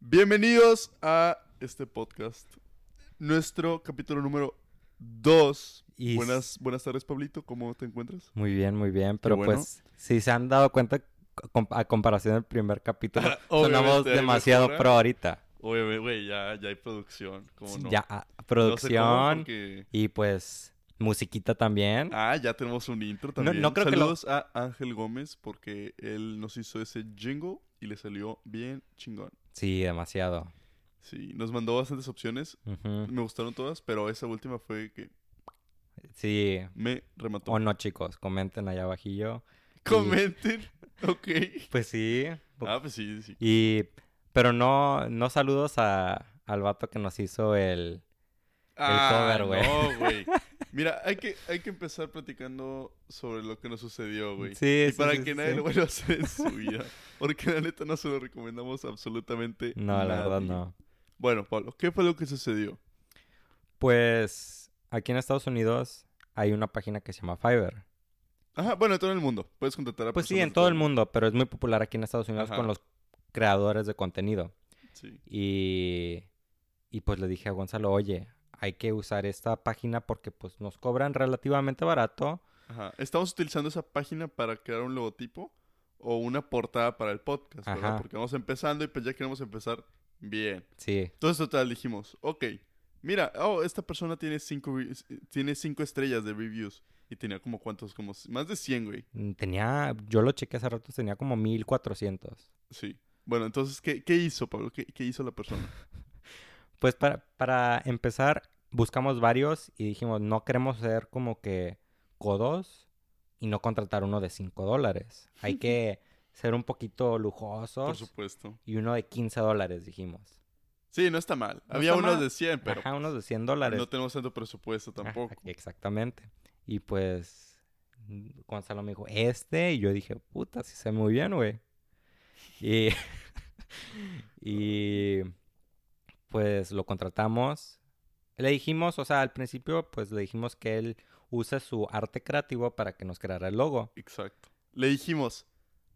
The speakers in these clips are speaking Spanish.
Bienvenidos a este podcast. Nuestro capítulo número 2. Y Buenas, buenas tardes, Pablito. ¿Cómo te encuentras? Muy bien, muy bien. Pero bueno. pues, si se han dado cuenta, a comparación del primer capítulo, sonamos demasiado pro ahorita. Oye, güey, ya, ya hay producción. ¿Cómo no? Ya, ah, No sé producción porque- y pues musiquita también. Ah, ya tenemos un intro también. no creo que lo- Saludos a Ángel Gómez porque él nos hizo ese jingle y le salió bien chingón. Sí, demasiado. Sí, nos mandó bastantes opciones. Me gustaron todas, pero esa última fue que Sí. me remató. O no, chicos, comenten allá abajillo. Comenten. ok. Pues sí. Ah, pues sí, sí. Y, pero no, no saludos a, al vato que nos hizo el... cover, güey. No, güey. Mira, hay que, hay que empezar platicando sobre lo que nos sucedió, güey. Sí, y sí, para sí, que sí, nadie lo vuelva a hacer en su vida. Porque la neta no se lo recomendamos absolutamente No, la verdad no. Bueno, Pablo, ¿qué fue lo que sucedió? Pues aquí en Estados Unidos hay una página que se llama Fiverr. Ajá, bueno, en todo el mundo. Puedes contratar a Pues sí, en todo el mundo, pero es muy popular aquí en Estados Unidos Ajá. con los creadores de contenido. Sí. Y, y pues le dije a Gonzalo, oye, hay que usar esta página porque pues nos cobran relativamente barato. Ajá. Estamos utilizando esa página para crear un logotipo o una portada para el podcast, ¿verdad? Ajá. Porque vamos empezando y pues ya queremos empezar bien. Sí, Entonces, total, dijimos, ok, mira, oh, esta persona tiene cinco, tiene cinco estrellas de reviews. Y tenía como cuántos, como más de 100, güey. mm, tenía, yo lo chequé hace rato, tenía como 1400. Sí. Bueno, entonces, ¿qué, qué hizo, Pablo? ¿Qué, qué hizo la persona? Pues para, para empezar, buscamos varios y dijimos, no queremos ser como que codos y no contratar uno de 5 dólares. Hay que ser un poquito Por lujosos supuesto. y uno de 15 dólares, dijimos. Sí, no está mal. No Había está unos mal. de 100, pero Ajá, unos de 100 dólares. no tenemos tanto presupuesto Ajá, tampoco. exactamente. Y pues mm, Gonzalo me dijo, este, y yo dije, puta, sí sé muy bien, güey. Y, y pues lo contratamos. Le dijimos, o sea, al principio, pues le dijimos que él use su arte creativo para que nos creara el logo. Exacto. Le dijimos,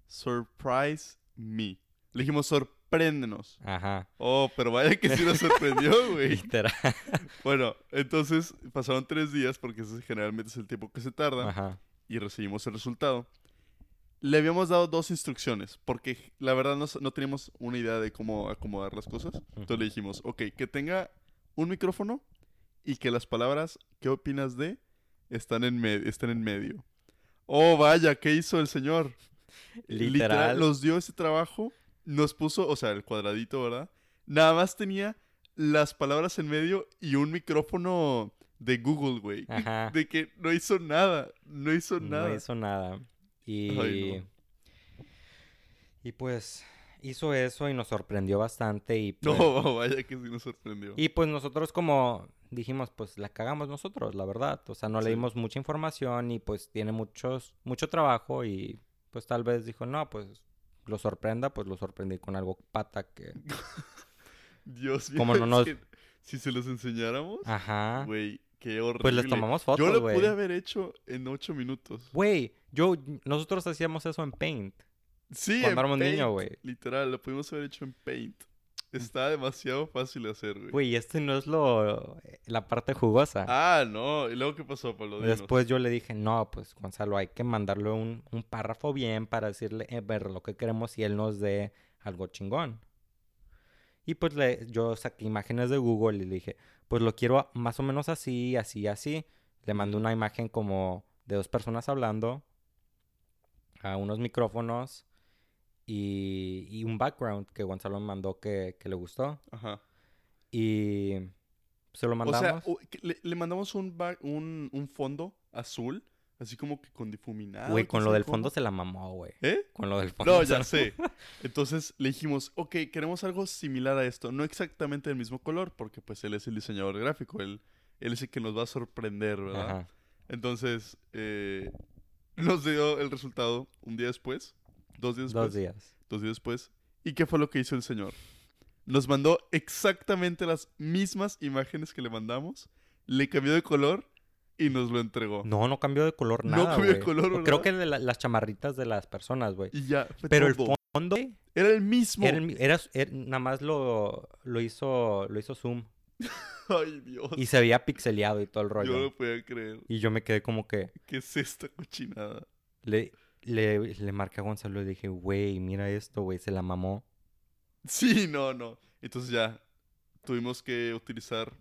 surprise me. Le dijimos, sorpréndenos. Ajá. Oh, pero vaya que sí nos sorprendió, güey. Literal. Bueno, entonces pasaron tres días, porque ese generalmente es el tiempo que se tarda, Ajá. y recibimos el resultado. Le habíamos dado dos instrucciones, porque la verdad no, no teníamos una idea de cómo acomodar las cosas. Entonces le dijimos, ok, que tenga un micrófono y que las palabras, ¿qué opinas de? Están en, me- están en medio. Oh, vaya, ¿qué hizo el señor? Literal. nos dio ese trabajo, nos puso, o sea, el cuadradito, ¿verdad? Nada más tenía las palabras en medio y un micrófono de Google, güey. De que no hizo nada, no hizo nada. No hizo nada. Y, Ay, y pues hizo eso y nos sorprendió bastante. Y pues, No, vaya que sí nos sorprendió. Y pues nosotros como dijimos, pues la cagamos nosotros, la verdad. O sea, no le Sí. dimos mucha información y pues tiene muchos, mucho trabajo y pues tal vez dijo, no, pues lo sorprenda, pues lo sorprendí con algo pata que... Dios mío, como no nos- si se los enseñáramos, Ajá. güey, qué horrible. Pues les tomamos Yo fotos, lo güey. pude haber hecho en ocho minutos. Güey, yo, nosotros hacíamos eso en Paint. Sí, Cuando en éramos niños, Paint, güey. Literal, lo pudimos haber hecho en Paint. Está demasiado fácil de hacer, güey. Güey, este no es lo... la parte jugosa. Ah, no. ¿Y luego qué pasó, Pablo? Dinos. Después yo le dije, no, pues Gonzalo, hay que mandarle un, un párrafo bien para decirle eh, ver lo que queremos y él nos dé algo chingón. Y pues le, yo saqué imágenes de Google y le dije, pues lo quiero más o menos así, así, así. Le mandé una imagen como de dos personas hablando, a unos micrófonos y, y un background que Gonzalo me mandó que, que le gustó. Ajá. Y se lo O mandamos. sea, u- que le, le mandamos un, un fondo azul, así como que con difuminado. Güey, con lo del fondo se la mamó, güey. ¿Eh? Con lo del fondo. No, ya sé. Entonces le dijimos, ok, queremos algo similar a esto. No exactamente del mismo color, porque pues él es el diseñador gráfico. Él, él es el que nos va a sorprender, ¿verdad? Ajá. Entonces, eh, nos dio el resultado un día después. Dos días después. Dos días. Dos días después. ¿Y qué fue lo que hizo el señor? Nos mandó exactamente las mismas imágenes que le mandamos. Le cambió de color y nos lo entregó. No, no cambió de color No nada, cambió de color, Creo ¿verdad? que de la- las chamarritas de las personas, güey. Y ya, Pero el fondo Era el mismo. era, el mi- era- era- nada más lo, lo hizo lo hizo zoom Ay, Dios. y se veía pixeleado y todo el Yo rollo. no lo podía creer. Y yo me quedé como que ¿Qué es esta cochinada? le, le, le marqué a Gonzalo y le dije, güey, mira esto, güey, se la mamó. Sí, no, no. Entonces ya tuvimos que utilizar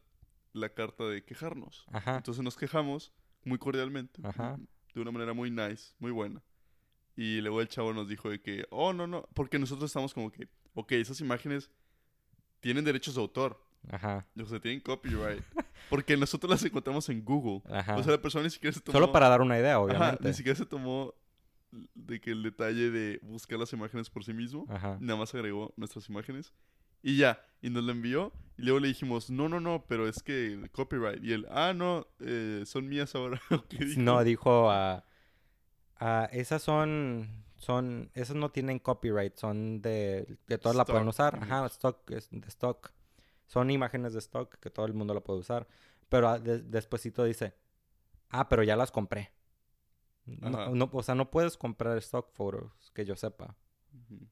la carta de quejarnos. Ajá. Entonces nos quejamos muy cordialmente. Ajá. De una manera muy nice, muy buena. Y luego el chavo nos dijo de que, oh, no, no. Porque nosotros estamos como que, ok, esas imágenes tienen derechos de autor. Ajá. O sea, tienen copyright. Porque nosotros las encontramos en Google. Ajá. O sea, la persona ni siquiera se tomó... Solo para dar una idea, Ajá, obviamente. ni siquiera se tomó de que el detalle de buscar las imágenes por sí mismo. Ajá. Nada más agregó nuestras imágenes. Y ya, y nos la envió. Y luego le dijimos, no, no, no, pero es que el copyright. Y él, ah, no, eh, son mías ahora. No, dijo, ah, ah, esas son, son, esas no tienen copyright, son de, que todas la pueden usar. Ajá, stock, es de stock. Son imágenes de stock que todo el mundo la puede usar. Pero ah, de- despuesito dice, ah, pero ya las compré. No, o sea, no puedes comprar stock photos, que yo sepa.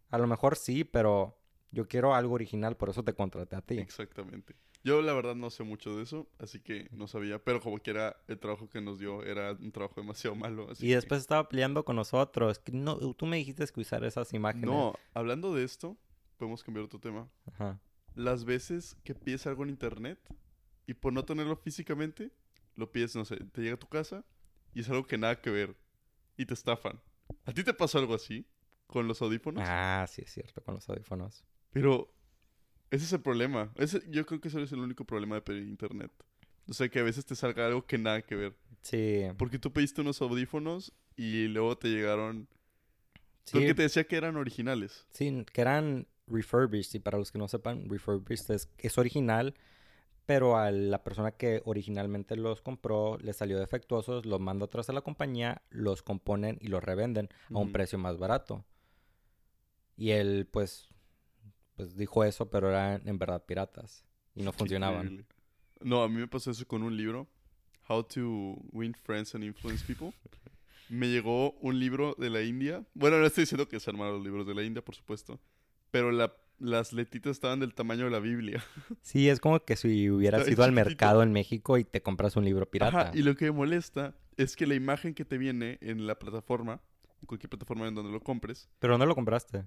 A lo mejor sí, pero yo quiero algo original, por eso te contraté a ti. Exactamente. Yo la verdad no sé mucho de eso, así que no sabía. Pero como quiera, el trabajo que nos dio era un trabajo demasiado malo. Así Y que- después estaba peleando con nosotros. que No, tú me dijiste que usar esas imágenes. No, hablando de esto, podemos cambiar otro tema. Ajá. las veces que pides algo en internet y por no tenerlo físicamente, lo pides, no sé, te llega a tu casa y es algo que nada que ver y te estafan. ¿A ti te pasó algo así con los audífonos? Ah, sí, es cierto, con los audífonos. Pero ese es el problema. Ese, yo creo que ese es el único problema de pedir internet. O sea, que a veces te salga algo que nada que ver. Sí. Porque tú pediste unos audífonos y luego te llegaron... Sí, Porque te decía que eran originales. sí, que eran refurbished. Y para los que no sepan, refurbished es, es original, pero a la persona que originalmente los compró le salió defectuosos, los manda atrás a la compañía, los componen y los revenden a un precio más barato. Y él, pues, pues dijo eso, pero eran en verdad piratas. Y no funcionaban. No, a mí me pasó eso con un libro. How to Win Friends and Influence People. Me llegó un libro de la India. Bueno, no estoy diciendo que se armaron los libros de la India, por supuesto. Pero la- las letritas estaban del tamaño de la Biblia. Sí, es como que si hubieras Está ido al mercado en México y te compras un libro pirata. Ajá, y lo que me molesta es que la imagen que te viene en la plataforma, en cualquier plataforma en donde lo compres, Pero no lo compraste.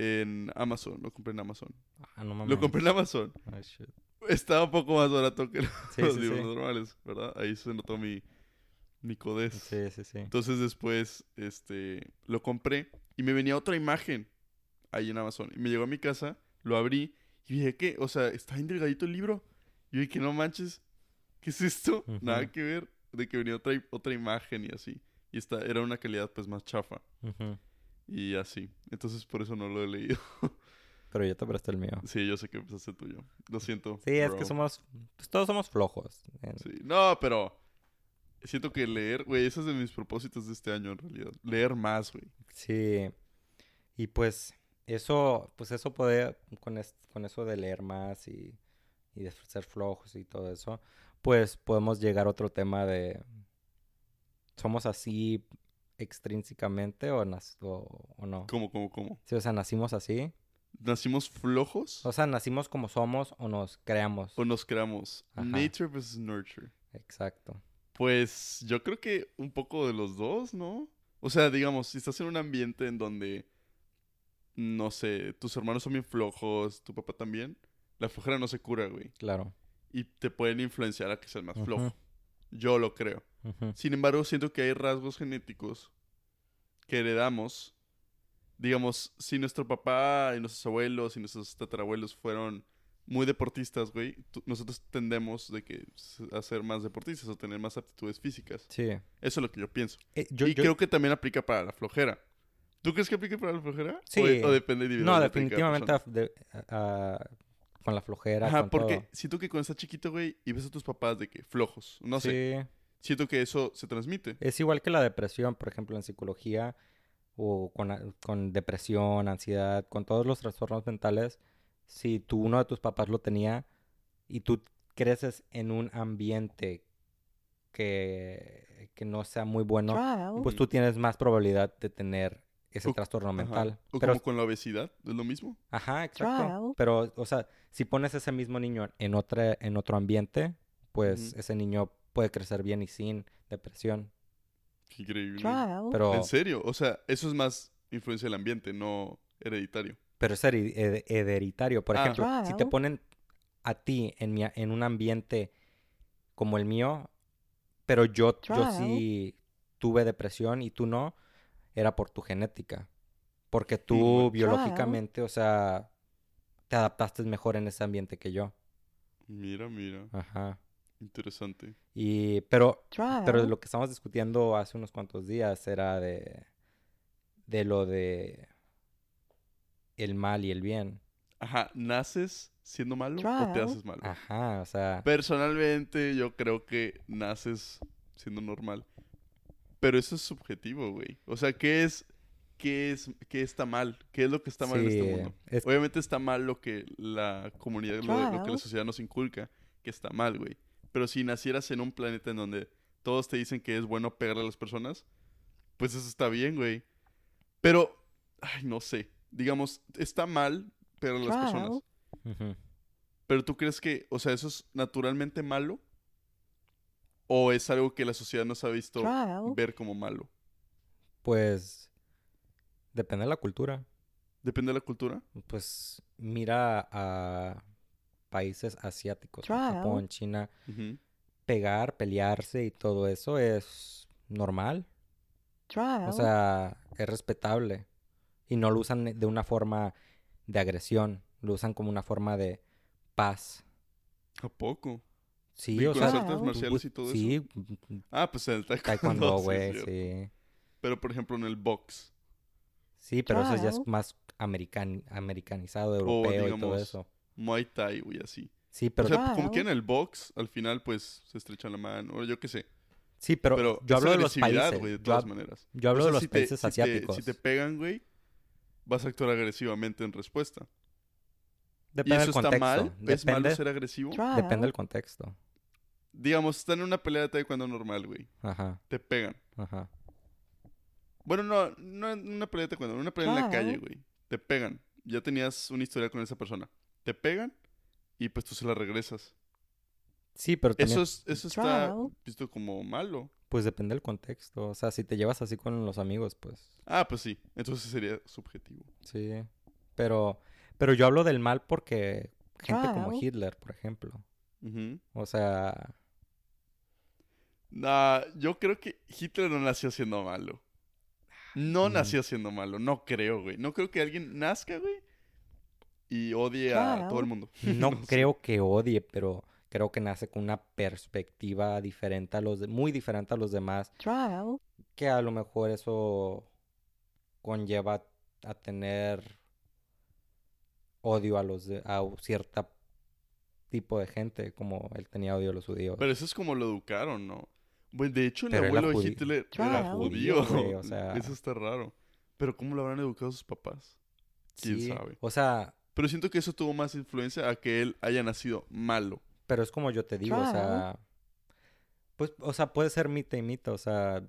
En Amazon, lo compré en Amazon. Ah, no mames. Lo compré en Amazon. Shit. Estaba un poco más barato que Sí, los sí, libros sí. normales, ¿verdad? Ahí se notó mi, mi codez. Sí, sí, sí. Entonces después, este, lo compré y me venía otra imagen ahí en Amazon. Y me llegó a mi casa, lo abrí y dije, ¿qué? O sea, está bien delgadito el libro. Y yo dije, no manches, ¿qué es esto? Nada que ver. De que venía otra, otra imagen y así. Y esta era una calidad pues más chafa. Y así. Entonces por eso no lo he leído. Pero yo te presté el mío. sí, yo sé que empezaste tuyo. Lo siento. Sí, es que somos... Pues todos somos flojos. Sí. No, pero siento que leer, güey, ese es de mis propósitos de este año en realidad. Leer más, güey. Sí. Y pues eso, pues eso puede, con, es- con eso de leer más y, y de ser flojos y todo eso, pues podemos llegar a otro tema de, ¿somos así extrínsecamente o, o, o no? ¿Cómo, cómo, cómo? Sí, o sea, nacimos así. ¿Nacimos flojos? O sea, nacimos como somos o nos creamos. o nos creamos? Ajá. Nature versus nurture. Exacto. Pues yo creo que un poco de los dos, ¿no? O sea, digamos, si estás en un ambiente en donde, no sé, tus hermanos son bien flojos, tu papá también, la flojera no se cura, güey. Claro. Y te pueden influenciar a que seas más flojo. Yo lo creo. Sin embargo, siento que hay rasgos genéticos que heredamos. Digamos, si nuestro papá y nuestros abuelos y nuestros tatarabuelos fueron muy deportistas, güey, nosotros tendemos de que a ser más deportistas o tener más aptitudes físicas. Sí. Eso es lo que yo pienso. Eh, yo- y yo- creo que también aplica para la flojera. ¿Tú crees que aplica para la flojera? Sí. ¿O, o depende No, definitivamente persona? af- de- a- a- con la flojera, Ajá, con porque todo. siento que cuando estás chiquito, güey, y ves a tus papás de que flojos, no sé, Sí. Siento que eso se transmite. Es igual que la depresión, por ejemplo, en psicología o con, con depresión, ansiedad, con todos los trastornos mentales, si tú, uno de tus papás lo tenía y tú creces en un ambiente que, que no sea muy bueno, Trial. pues tú tienes más probabilidad de tener ese O- trastorno Ajá. mental. O Pero, como con la obesidad, ¿es lo mismo? ajá, exacto. Trial. Pero, o sea, si pones ese mismo niño en otra, en otro ambiente, pues ese niño puede crecer bien y sin depresión. Qué increíble. Trial. Pero, ¿En serio? O sea, eso es más influencia del ambiente, no hereditario. pero es hereditario. Por Ah. ejemplo, si te ponen a ti en, mi, en un ambiente como el mío, pero yo, yo sí tuve depresión y tú no, era por tu genética. Porque tú biológicamente, o sea, te adaptaste mejor en ese ambiente que yo. Mira, mira. Ajá. Interesante. Y, pero, Trial. pero lo que estamos discutiendo hace unos cuantos días era de, de lo de el mal y el bien. Ajá, ¿naces siendo malo o te haces malo? Ajá, o sea, Personalmente, yo creo que naces siendo normal. Pero eso es subjetivo, güey. O sea, ¿qué es, qué es, qué está mal? ¿Qué es lo que está mal en este mundo? es- Obviamente está mal lo que la comunidad, lo, lo que la sociedad nos inculca, que está mal, güey. Pero si nacieras en un planeta en donde todos te dicen que es bueno pegarle a las personas, pues eso está bien, güey. Pero, ay, no sé. Digamos, está mal pegarle a las personas. Pero tú crees que, o sea, eso es naturalmente malo? ¿O es algo que la sociedad nos ha visto Trial. ver como malo? Pues depende de la cultura. Depende de la cultura. Pues mira a países asiáticos, Trial. Japón, China, pegar, pelearse y todo eso es normal. Trial. O sea, es respetable. Y no lo usan de una forma de agresión, lo usan como una forma de paz. ¿A poco? Sí, ¿Y o con sea, las artes marciales y todo eso? sí, Ah, pues el taekwondo, sí, güey, sí. Pero, por ejemplo, en el box. Sí, pero eso ya es más american, americanizado, europeo y todo eso. Muay Thai, güey, así. Sí, O pero, sea, como Trial. que en el box, al final, pues, se estrechan la mano, o yo qué sé. sí, pero, Pero, yo hablo de los agresividad, países. güey, de yo, todas hab- maneras. yo hablo O sea, de los si te- países si te- asiáticos. si te pegan, güey, vas a actuar agresivamente en respuesta. ¿Y Depende eso del está contexto. mal? ¿Es malo Depende, ser agresivo? Depende del contexto. Digamos, están en una pelea de taekwondo normal, güey. Ajá, Te pegan. ajá. Bueno, no, no en una pelea de taekwondo, en una pelea en la calle, güey. Te pegan. Ya tenías una historia con esa persona. Te pegan y pues tú se la regresas. Sí, pero también, Eso, es, eso está Trial. visto como malo. pues depende del contexto. O sea, si te llevas así con los amigos, pues Ah, pues sí. Entonces sería subjetivo. sí. Pero, pero yo hablo del mal porque gente como. Hitler, por ejemplo. O sea, Nah, yo creo que Hitler no nació siendo malo. No Mm. nació siendo malo, no creo, güey. No creo que alguien nazca, güey, y odie a todo el mundo. no creo que odie, pero creo que nace con una perspectiva diferente a los de- muy diferente a los demás, Trial. que a lo mejor eso conlleva a tener odio a los de, a cierta tipo de gente, como él tenía odio a los judíos. Pero eso es como lo educaron, ¿no? Bueno, de hecho, el Pero abuelo de Hitler era judío. Güey, o sea- Eso está raro. Pero ¿cómo lo habrán educado sus papás? quién Sí, sabe. O sea, Pero siento que eso tuvo más influencia a que él haya nacido malo. Pero es como yo te digo, o Claro. sea, pues, o sea, puede ser mita y mita, o sea,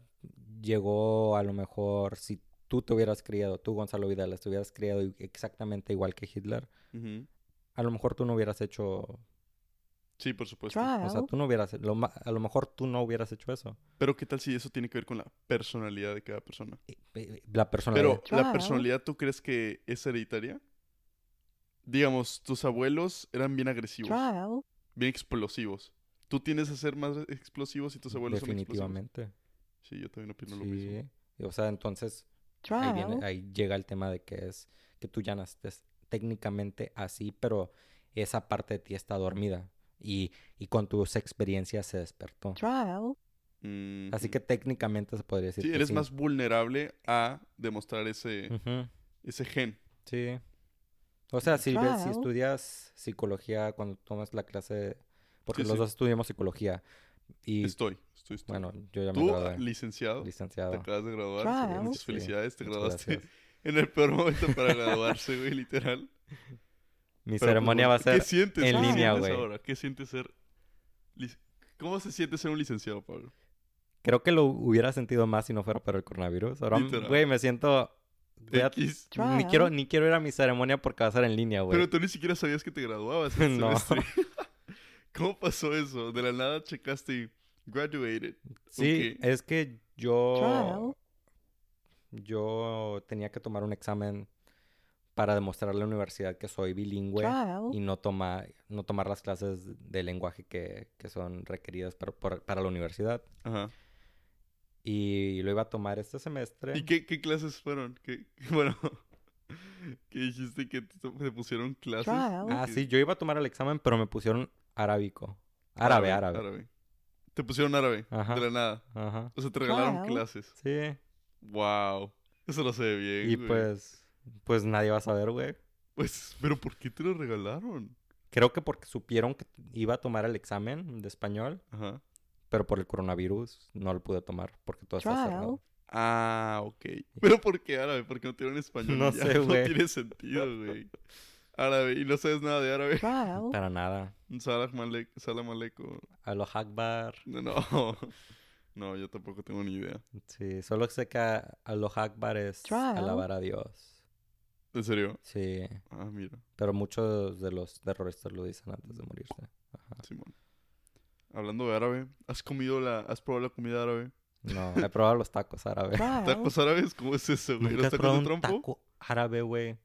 llegó a lo mejor, si tú te hubieras criado, tú Gonzalo Vidal, te hubieras criado exactamente igual que Hitler, a lo mejor tú no hubieras hecho, Sí, por supuesto. o sea, tú no hubieras, lo a lo mejor tú no hubieras hecho eso. Pero ¿qué tal si eso tiene que ver con la personalidad de cada persona? Y- y- La personalidad. Pero, ¿la personalidad tú crees que es hereditaria? Digamos, tus abuelos eran bien agresivos, Trial. bien explosivos. ¿Tú tienes a ser más explosivos y tus abuelos son explosivos? definitivamente. Sí, yo también opino lo mismo. O sea, entonces ahí, viene- ahí llega el tema de que es que tú ya naciste técnicamente así, pero esa parte de ti está dormida y, y con tus experiencias se despertó. Trial. Así Ujú. que técnicamente se podría decir Sí, que eres sí. más vulnerable a demostrar ese, ese gen. Sí. O sea, si, ves- si estudias psicología cuando tomas la clase, porque Sí, los sí. dos estudiamos psicología y Estoy, estoy, estoy. bueno, yo ya me Tú, gradué, licenciado, te licenciado. acabas de graduar. Trial. Muchas Sí, felicidades, te muchas graduaste gracias. en el peor momento para graduarse, güey, literal. Mi Pero, ceremonia pues, va a ¿Qué ser sientes? en ¿Qué línea, sientes güey. ahora? ¿Qué sientes ser... ¿Cómo se siente ser un licenciado, Pablo? Creo que lo hubiera sentido más si no fuera por el coronavirus. Ahora, Literal. güey, me siento... voy a- X. Ni quiero, ni quiero ir a mi ceremonia porque va a ser en línea, güey. Pero tú ni siquiera sabías que te graduabas este No. semestre. ¿Cómo pasó eso? De la nada checaste y graduated. Sí, es que yo... Trial. Yo tenía que tomar un examen para demostrarle a la universidad que soy bilingüe Trial. y no, toma, no tomar las clases de lenguaje que, que son requeridas para, para la universidad. Ajá. Y lo iba a tomar este semestre. ¿Y qué, qué clases fueron? ¿Qué, bueno, que dijiste que te, pusieron clases. Ah, sí, yo iba a tomar el examen, pero me pusieron arábico. Árabe, árabe. Te pusieron árabe, Ajá. de la nada. Ajá. O sea, te regalaron clases. Sí. Wow. Eso lo sé bien, Y güey. pues, pues nadie va a saber, güey. Pues, pero ¿por qué te lo regalaron? Creo que porque supieron que iba a tomar el examen de español, Ajá. Pero por el coronavirus no lo pude tomar porque todo está cerrado. Ah, ok. ¿Pero por qué árabe? ¿Por qué no tienen español? No ya? sé, güey. No tiene sentido, güey. Árabe. ¿Y no sabes nada de árabe? Trial. Para nada. Salam aleikum. Aloha Akbar. No, no. No, yo tampoco tengo ni idea. Sí, solo sé que Aloha Akbar es Trial. alabar a Dios. ¿En serio? Sí, Ah, mira. pero muchos de los terroristas lo dicen antes de morirse. Ajá. Simón. Hablando de árabe, ¿has comido la... ¿Has probado la comida árabe? No, he probado los tacos árabes. ¿Tacos árabes? ¿Cómo es eso, güey? ¿Nunca ¿Los tacos de un trompo? taco árabe, güey?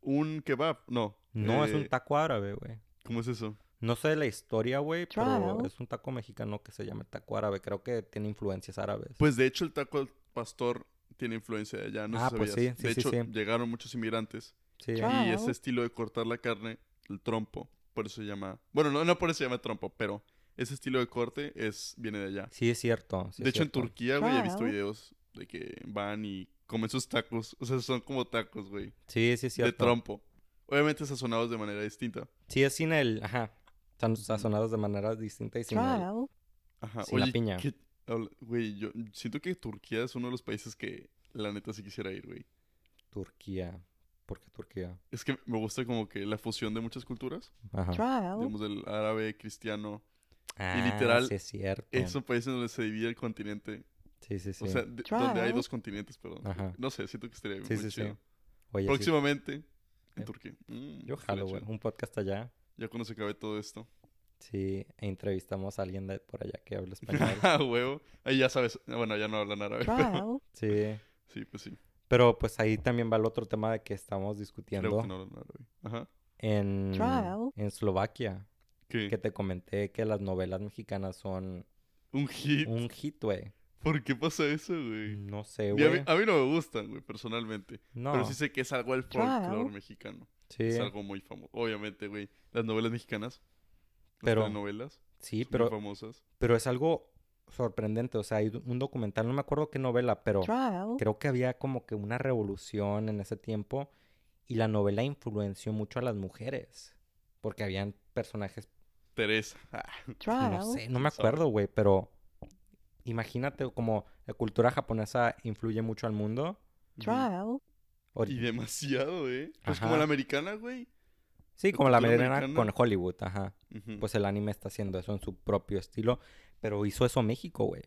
¿Un kebab? No. No, es Eh, un taco árabe, güey. ¿Cómo es eso? No sé la historia, güey, pero es un taco mexicano que se llama taco árabe. Creo que tiene influencias árabes. Pues de hecho el taco al pastor tiene influencia de allá, no sé Ah, si pues sí, sí, de sí, hecho, sí. llegaron muchos inmigrantes sí. Y ese estilo de cortar la carne, el trompo, por eso se llama... Bueno, no, no por eso se llama trompo, pero ese estilo de corte es viene de allá. Sí, es cierto. sí de es hecho, en. Turquía, güey, he visto videos de que van y comen sus tacos. O sea, son como tacos, güey, Sí, sí, es de cierto. trompo. Obviamente sazonados de manera distinta. Sí, es sin el... Ajá. Están sazonados de manera distinta y sin el... Ajá. Sin la piña. ¿qué- habla- Güey, yo siento que Turquía es uno de los países que la neta sí quisiera ir, güey. Turquía. ¿Por qué Turquía? Es que me gusta como que la fusión de muchas culturas. Ajá. Trial. Digamos, del árabe, cristiano. Ah, literal, sí es cierto. Es un país en donde se divide el continente. Sí, sí, sí. O sea, de- donde hay dos continentes, perdón. Ajá. No sé, siento que estaría sí, muy sí, sí. chido. Oye, sí. Próximamente, en. Turquía. Mm, Yo jalo, güey. Un podcast allá. Ya cuando se acabe todo esto. Sí, e entrevistamos a alguien de por allá que habla español. Ah, huevo. Ahí ya sabes. Bueno, ya no hablan árabe. pero- Trial. sí. sí, pues sí. Pero pues ahí también va el otro tema de que estamos discutiendo Creo que no hablan árabe. Ajá. en, Trial. en Eslovaquia. ¿Qué? Que te comenté que las novelas mexicanas son Un hit. un hit, güey. ¿Por qué pasa eso, güey? No sé, Ni a, mí, güey. a mí no me gustan, güey, personalmente. No. Pero sí sé que es algo del Claro. folclore mexicano. Sí, Es algo muy famoso. Obviamente, güey. Las novelas mexicanas. Pero- Las novelas. sí, Son pero, muy famosas. pero es algo sorprendente. O sea, hay un documental, no me acuerdo qué novela, pero Trial. creo que había como que una revolución en ese tiempo y la novela influenció mucho a las mujeres. Porque habían personajes, Teresa. Ah, Trial. no sé, no me acuerdo, güey, pero imagínate como la cultura japonesa influye mucho al mundo. Trial. Y demasiado, ¿eh? Pues como la americana, güey. Sí, la como la americana americana. con Hollywood, ajá. Pues el anime está haciendo eso en su propio estilo. Pero hizo eso México, güey.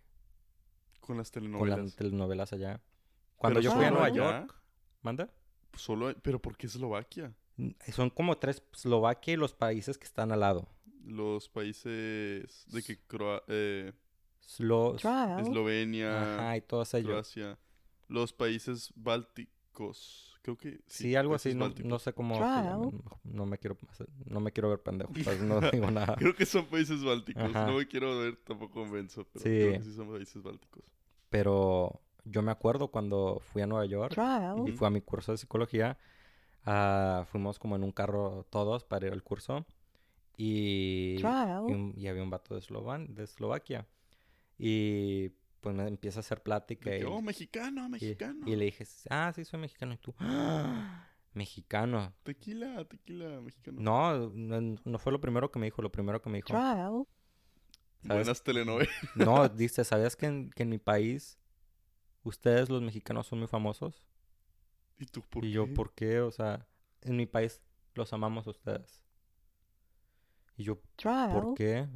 con las Con telenovelas. las telenovelas allá. Cuando Pero yo fui a Nueva allá, York, ¿manda? Solo, pero ¿por qué Eslovaquia? Son como tres, Eslovaquia y los países que están al lado. Los países de que Croa- eh, Slo-. Eslovenia, Ajá, y todos ellos. Croacia, los países bálticos. Creo que Sí, algo así, no, no sé cómo. No me quiero no me quiero ver pendejo, pues no digo nada. Creo que son países bálticos. Ajá. No me quiero ver tampoco convenzo, pero Sí. creo que sí son países bálticos. Pero yo me acuerdo cuando fui a Nueva York Trial. y fui a mi curso de psicología, ah, fuimos como en un carro todos para ir al curso y, y, Trial. un- y había un vato de, Eslovan- de Eslovaquia y pues me empieza a hacer plática y, oh, mexicano, y- mexicano. y le dije, ah, sí, soy mexicano y tú, "Ah, mexicano. Tequila, tequila, mexicano. No, no, no fue lo primero que me dijo, lo primero que me dijo. Trial. ¿sabes? Buenas telenovelas. No, dice, ¿sabías que en, que en mi país ustedes los mexicanos son muy famosos? ¿Y tú por y qué? yo, ¿por qué? O sea, en mi país los amamos a ustedes. Y yo, ¿por Trial. qué?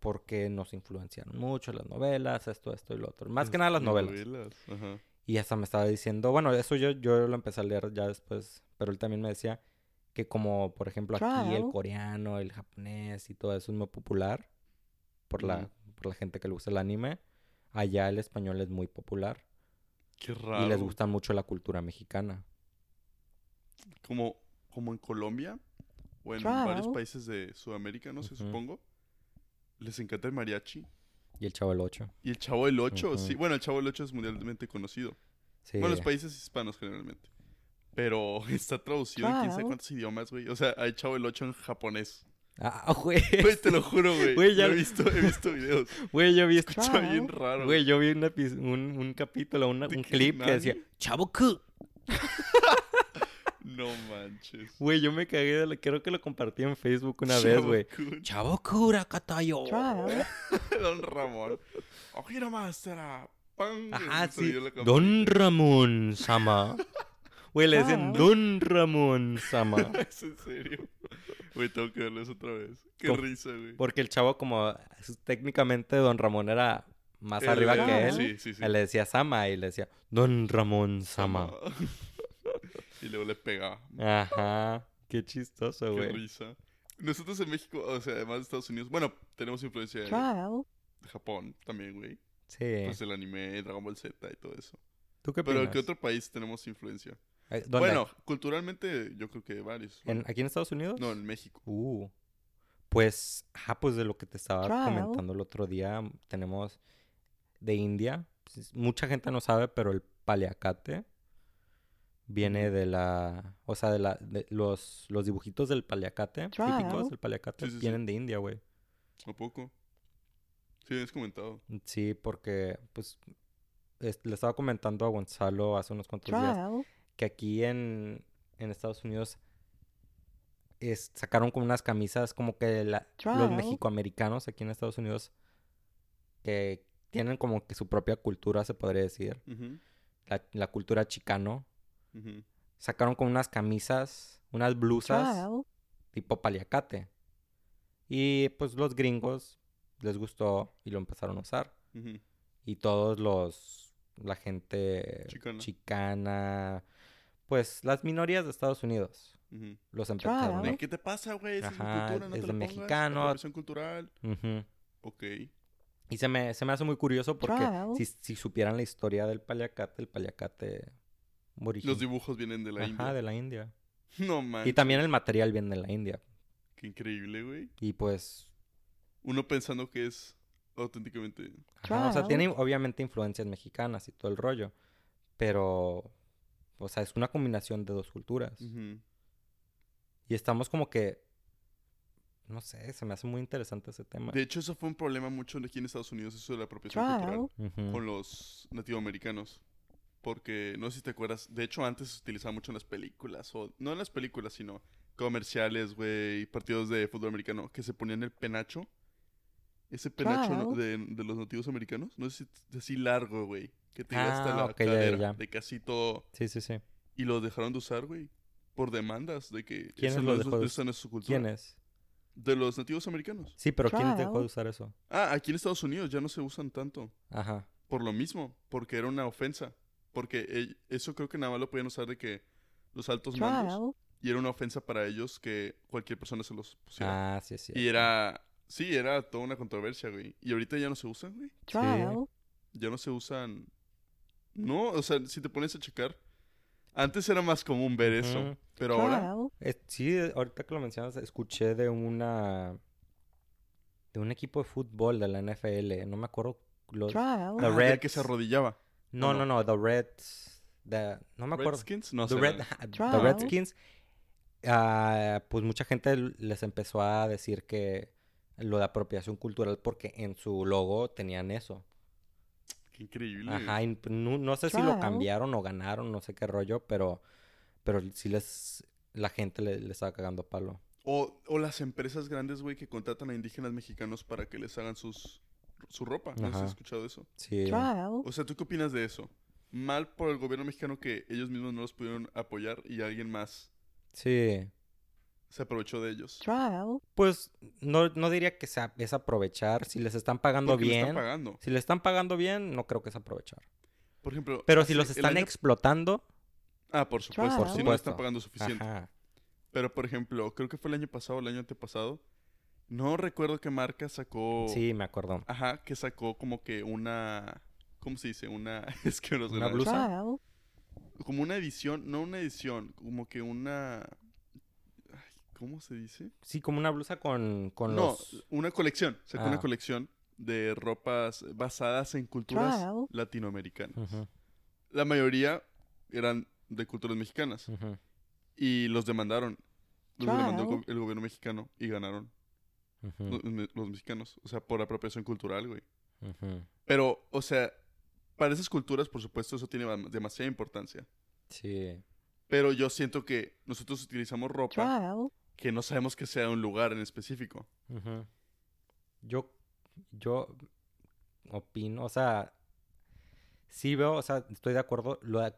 Porque nos influenciaron mucho las novelas, esto, esto y lo otro. Más que nada las novelas. Ajá. Y hasta me estaba diciendo, bueno, eso yo, yo lo empecé a leer ya después, pero él también me decía que como, por ejemplo, aquí el coreano, el japonés y todo eso es muy popular por la, por la gente que le gusta el anime, allá el español es muy popular Qué raro. y les gusta mucho la cultura mexicana. Como, como en Colombia o en varios países de Sudamérica, no sé, supongo. Les encanta el mariachi. Y el Chavo el 8. Y el Chavo del 8, Ujú. sí. Bueno, el Chavo del 8 es mundialmente conocido. Sí. Bueno, los países hispanos generalmente. Pero está traducido en quién sabe cuántos idiomas, güey. O sea, hay Chavo del 8 en japonés. Ah, güey. Güey, te lo juro, güey. Güey, ya- Lo he visto, he visto videos. Güey, yo vi, Escucha Claro. bien raro. güey, yo vi un, epi- un, un capítulo, una- ¿De un clip que decía. Chavo. No manches. Güey, yo me cagué de la... Creo que lo compartí en Facebook una vez, güey. Kun. Chavo Kura Katayo. Trial. Don Ramón. Ojira Mastera. ¡Pam! Ajá, sí. Don Ramón Sama. Güey, le decían Claro. Don Ramón Sama. ¿Es en serio? Güey, tengo que verlo eso otra vez. Qué risa, güey. Porque el chavo, como técnicamente Don Ramón era más Él arriba era- que él, Sí, sí, sí. él le decía Sama y le decía Don Ramón Sama. y luego le pegaba. Ajá. Qué chistoso, Qué güey. risa. Nosotros en México, o sea, además de Estados Unidos, bueno, tenemos influencia de, de Japón también, güey. Sí. Pues el anime, Dragon Ball Z y todo eso. ¿Tú qué Pero opinas? ¿en qué otro país tenemos influencia? Eh, ¿dónde? Bueno, culturalmente yo creo que varios. ¿En- ¿Aquí en Estados Unidos? No, en México. Uh. Pues, ah, pues de lo que te estaba comentando el otro día, tenemos de India. pues, mucha gente no sabe, pero el paliacate viene de la, o sea, de la, de los, los dibujitos del paliacate, típicos del paliacate, Sí, sí, sí. vienen de India, güey. ¿A poco? Sí, has comentado. Sí, porque, pues, es- le estaba comentando a Gonzalo hace unos cuantos días. Que aquí en, en Estados Unidos es- sacaron como unas camisas como que la- los mexicoamericanos aquí en Estados Unidos que tienen como que su propia cultura, se podría decir, la, la cultura chicano, sacaron como unas camisas, unas blusas Trial. tipo paliacate. Y pues los gringos les gustó y lo empezaron a usar. Y todos los, la gente Chicana. chicana, pues las minorías de Estados Unidos los Claro. empezaron. ¿De ¿Qué te pasa, güey? Esa es mi Ajá, cultura, no es te de la pongas. mexicano. Apropiación cultural. Ujú. Ok. Y se me, se me hace muy curioso porque si, si supieran la historia del paliacate, el paliacate origen- Los dibujos vienen de la Ajá, India. de la India. No man. Y también el material viene de la India. Qué increíble, güey. Y pues, Uno pensando que es auténticamente. ajá, o sea, tiene obviamente influencias mexicanas y todo el rollo. Pero, o sea, es una combinación de dos culturas. Y estamos como que, no sé, se me hace muy interesante ese tema. De hecho, eso fue un problema mucho aquí en Estados Unidos, eso de la apropiación cultural Ujú. con los nativoamericanos. Porque no sé si te acuerdas, de hecho antes se utilizaba mucho en las películas, o no en las películas, sino comerciales, güey, partidos de fútbol americano, que se ponían el penacho. Ese penacho de, de los nativos americanos, no sé si así largo, güey, que te hasta Ah, la ok, ya, ya, cadera, ya. de casi todo. Sí, sí, sí. Y lo dejaron de usar, güey, por demandas de que ¿Quiénes esa lo no es- dejó de es su cultura. ¿Quién es? De los nativos americanos. Sí, pero ¿quién dejó de usar eso? Ah, aquí en Estados Unidos ya no se usan tanto. Ajá. Por lo mismo, porque era una ofensa. Porque eso creo que nada más lo podían usar de que los altos mandos. Y era una ofensa para ellos que cualquier persona se los pusiera. Ah, sí, sí. y era... Sí, era toda una controversia, güey. Y ahorita ya no se usan, güey. Trial. Ya no se usan... No, o sea, si te pones a checar... Antes era más común ver eso. Pero ahora... Trial. Eh, sí, ahorita que lo mencionas, escuché de una. de un equipo de fútbol de la NFL. No me acuerdo. Los... Trial. The Ah, Reds. que se arrodillaba. No, no? no, no, The Reds. the- No me acuerdo. ¿Redskins? No The. Red-. The. Redskins. ah, pues mucha gente les empezó a decir que lo de apropiación cultural porque en su logo tenían eso. Qué increíble. Ajá, y no, no sé si lo cambiaron o ganaron, no sé qué rollo, pero, pero sí les, la gente le, le estaba cagando palo. O, o las empresas grandes, güey, que contratan a indígenas mexicanos para que les hagan sus, su ropa. No sé si Ajá. has escuchado eso. Sí. O sea, ¿tú qué opinas de eso? Mal por el gobierno mexicano que ellos mismos no los pudieron apoyar y alguien más. Sí. Se aprovechó de ellos. trial, Pues no, no diría que sea, es aprovechar. Si les están pagando Porque bien. están pagando. Si les están pagando bien, no creo que es aprovechar. Por ejemplo. Pero si los están año- explotando. Ah, por supuesto. Por Si no le supuesto. están pagando suficiente. Ajá. Pero, por ejemplo, creo que fue el año pasado o el año antepasado. No recuerdo qué marca sacó. Sí, me acuerdo. Ajá, que sacó como que una. ¿Cómo se dice? Una. Es que no sé ¿Una blusa? trial, Como una edición. No una edición. Como que una. ¿Cómo se dice? Sí, como una blusa con, con no, los. una colección. Sacó una Ah. colección de ropas basadas en culturas Trial. latinoamericanas. La mayoría eran de culturas mexicanas. Y los demandaron. Los Trial. demandó el, go- el gobierno mexicano y ganaron los, me- los mexicanos. O sea, por apropiación cultural, güey. Pero, o sea, para esas culturas, por supuesto, eso tiene dem- demasiada importancia. Sí. Pero yo siento que nosotros utilizamos ropa trial, que no sabemos que sea un lugar en específico. Yo, yo opino, o sea, sí veo, o sea, estoy de acuerdo lo de,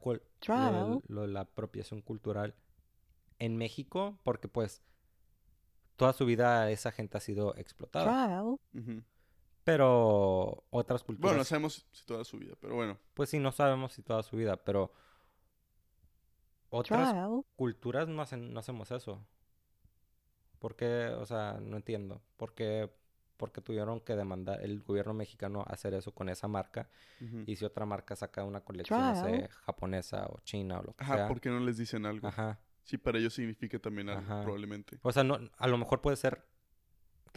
lo, lo de la apropiación cultural en México, porque pues toda su vida esa gente ha sido explotada. Ujú. Pero otras culturas, Bueno, no sabemos si toda su vida, pero bueno. pues sí, no sabemos si toda su vida, pero otras trial, culturas no hacen, no hacemos eso. ¿Por qué? O sea, no entiendo. ¿Por qué, por qué tuvieron que demandar el gobierno mexicano hacer eso con esa marca? Y si otra marca saca una colección, no sé, japonesa o china o lo que Ajá, sea. ¿por qué no les dicen algo? Ajá. Sí, para ellos significa también algo, Ajá. probablemente. O sea, no, a lo mejor puede ser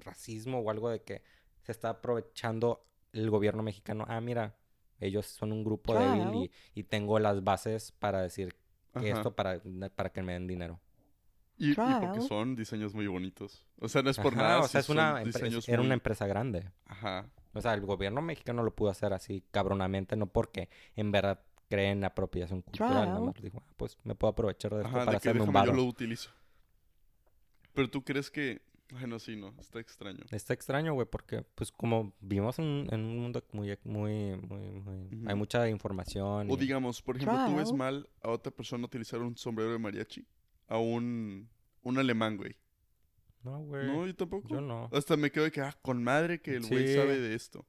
racismo o algo de que se está aprovechando el gobierno mexicano. Ah, mira, ellos son un grupo débil y, y tengo las bases para decir que Ajá. esto para, para que me den dinero. Y, y porque Trial. son diseños muy bonitos. O sea, no es por Ajá, nada. o sea, es una diseños era muy- una empresa grande. Ajá. O sea, el gobierno mexicano lo pudo hacer así cabronamente, no porque en verdad creen apropiación cultural. Nada más dijo, "Ah, pues me puedo aprovechar de esto Ajá, para de que hacerme un déjame yo lo utilizo. Pero tú crees que... Bueno, sí, no. Está extraño. Está extraño, güey, porque pues como vivimos en, en un mundo muy, muy, muy, muy- Hay mucha información. O y- digamos, por ejemplo, tú ves Trial. mal a otra persona utilizar un sombrero de mariachi. A un... Un alemán, güey. No, güey. No, yo tampoco. yo no. Hasta me quedo de que, ah, con madre que el güey Sí. sabe de esto.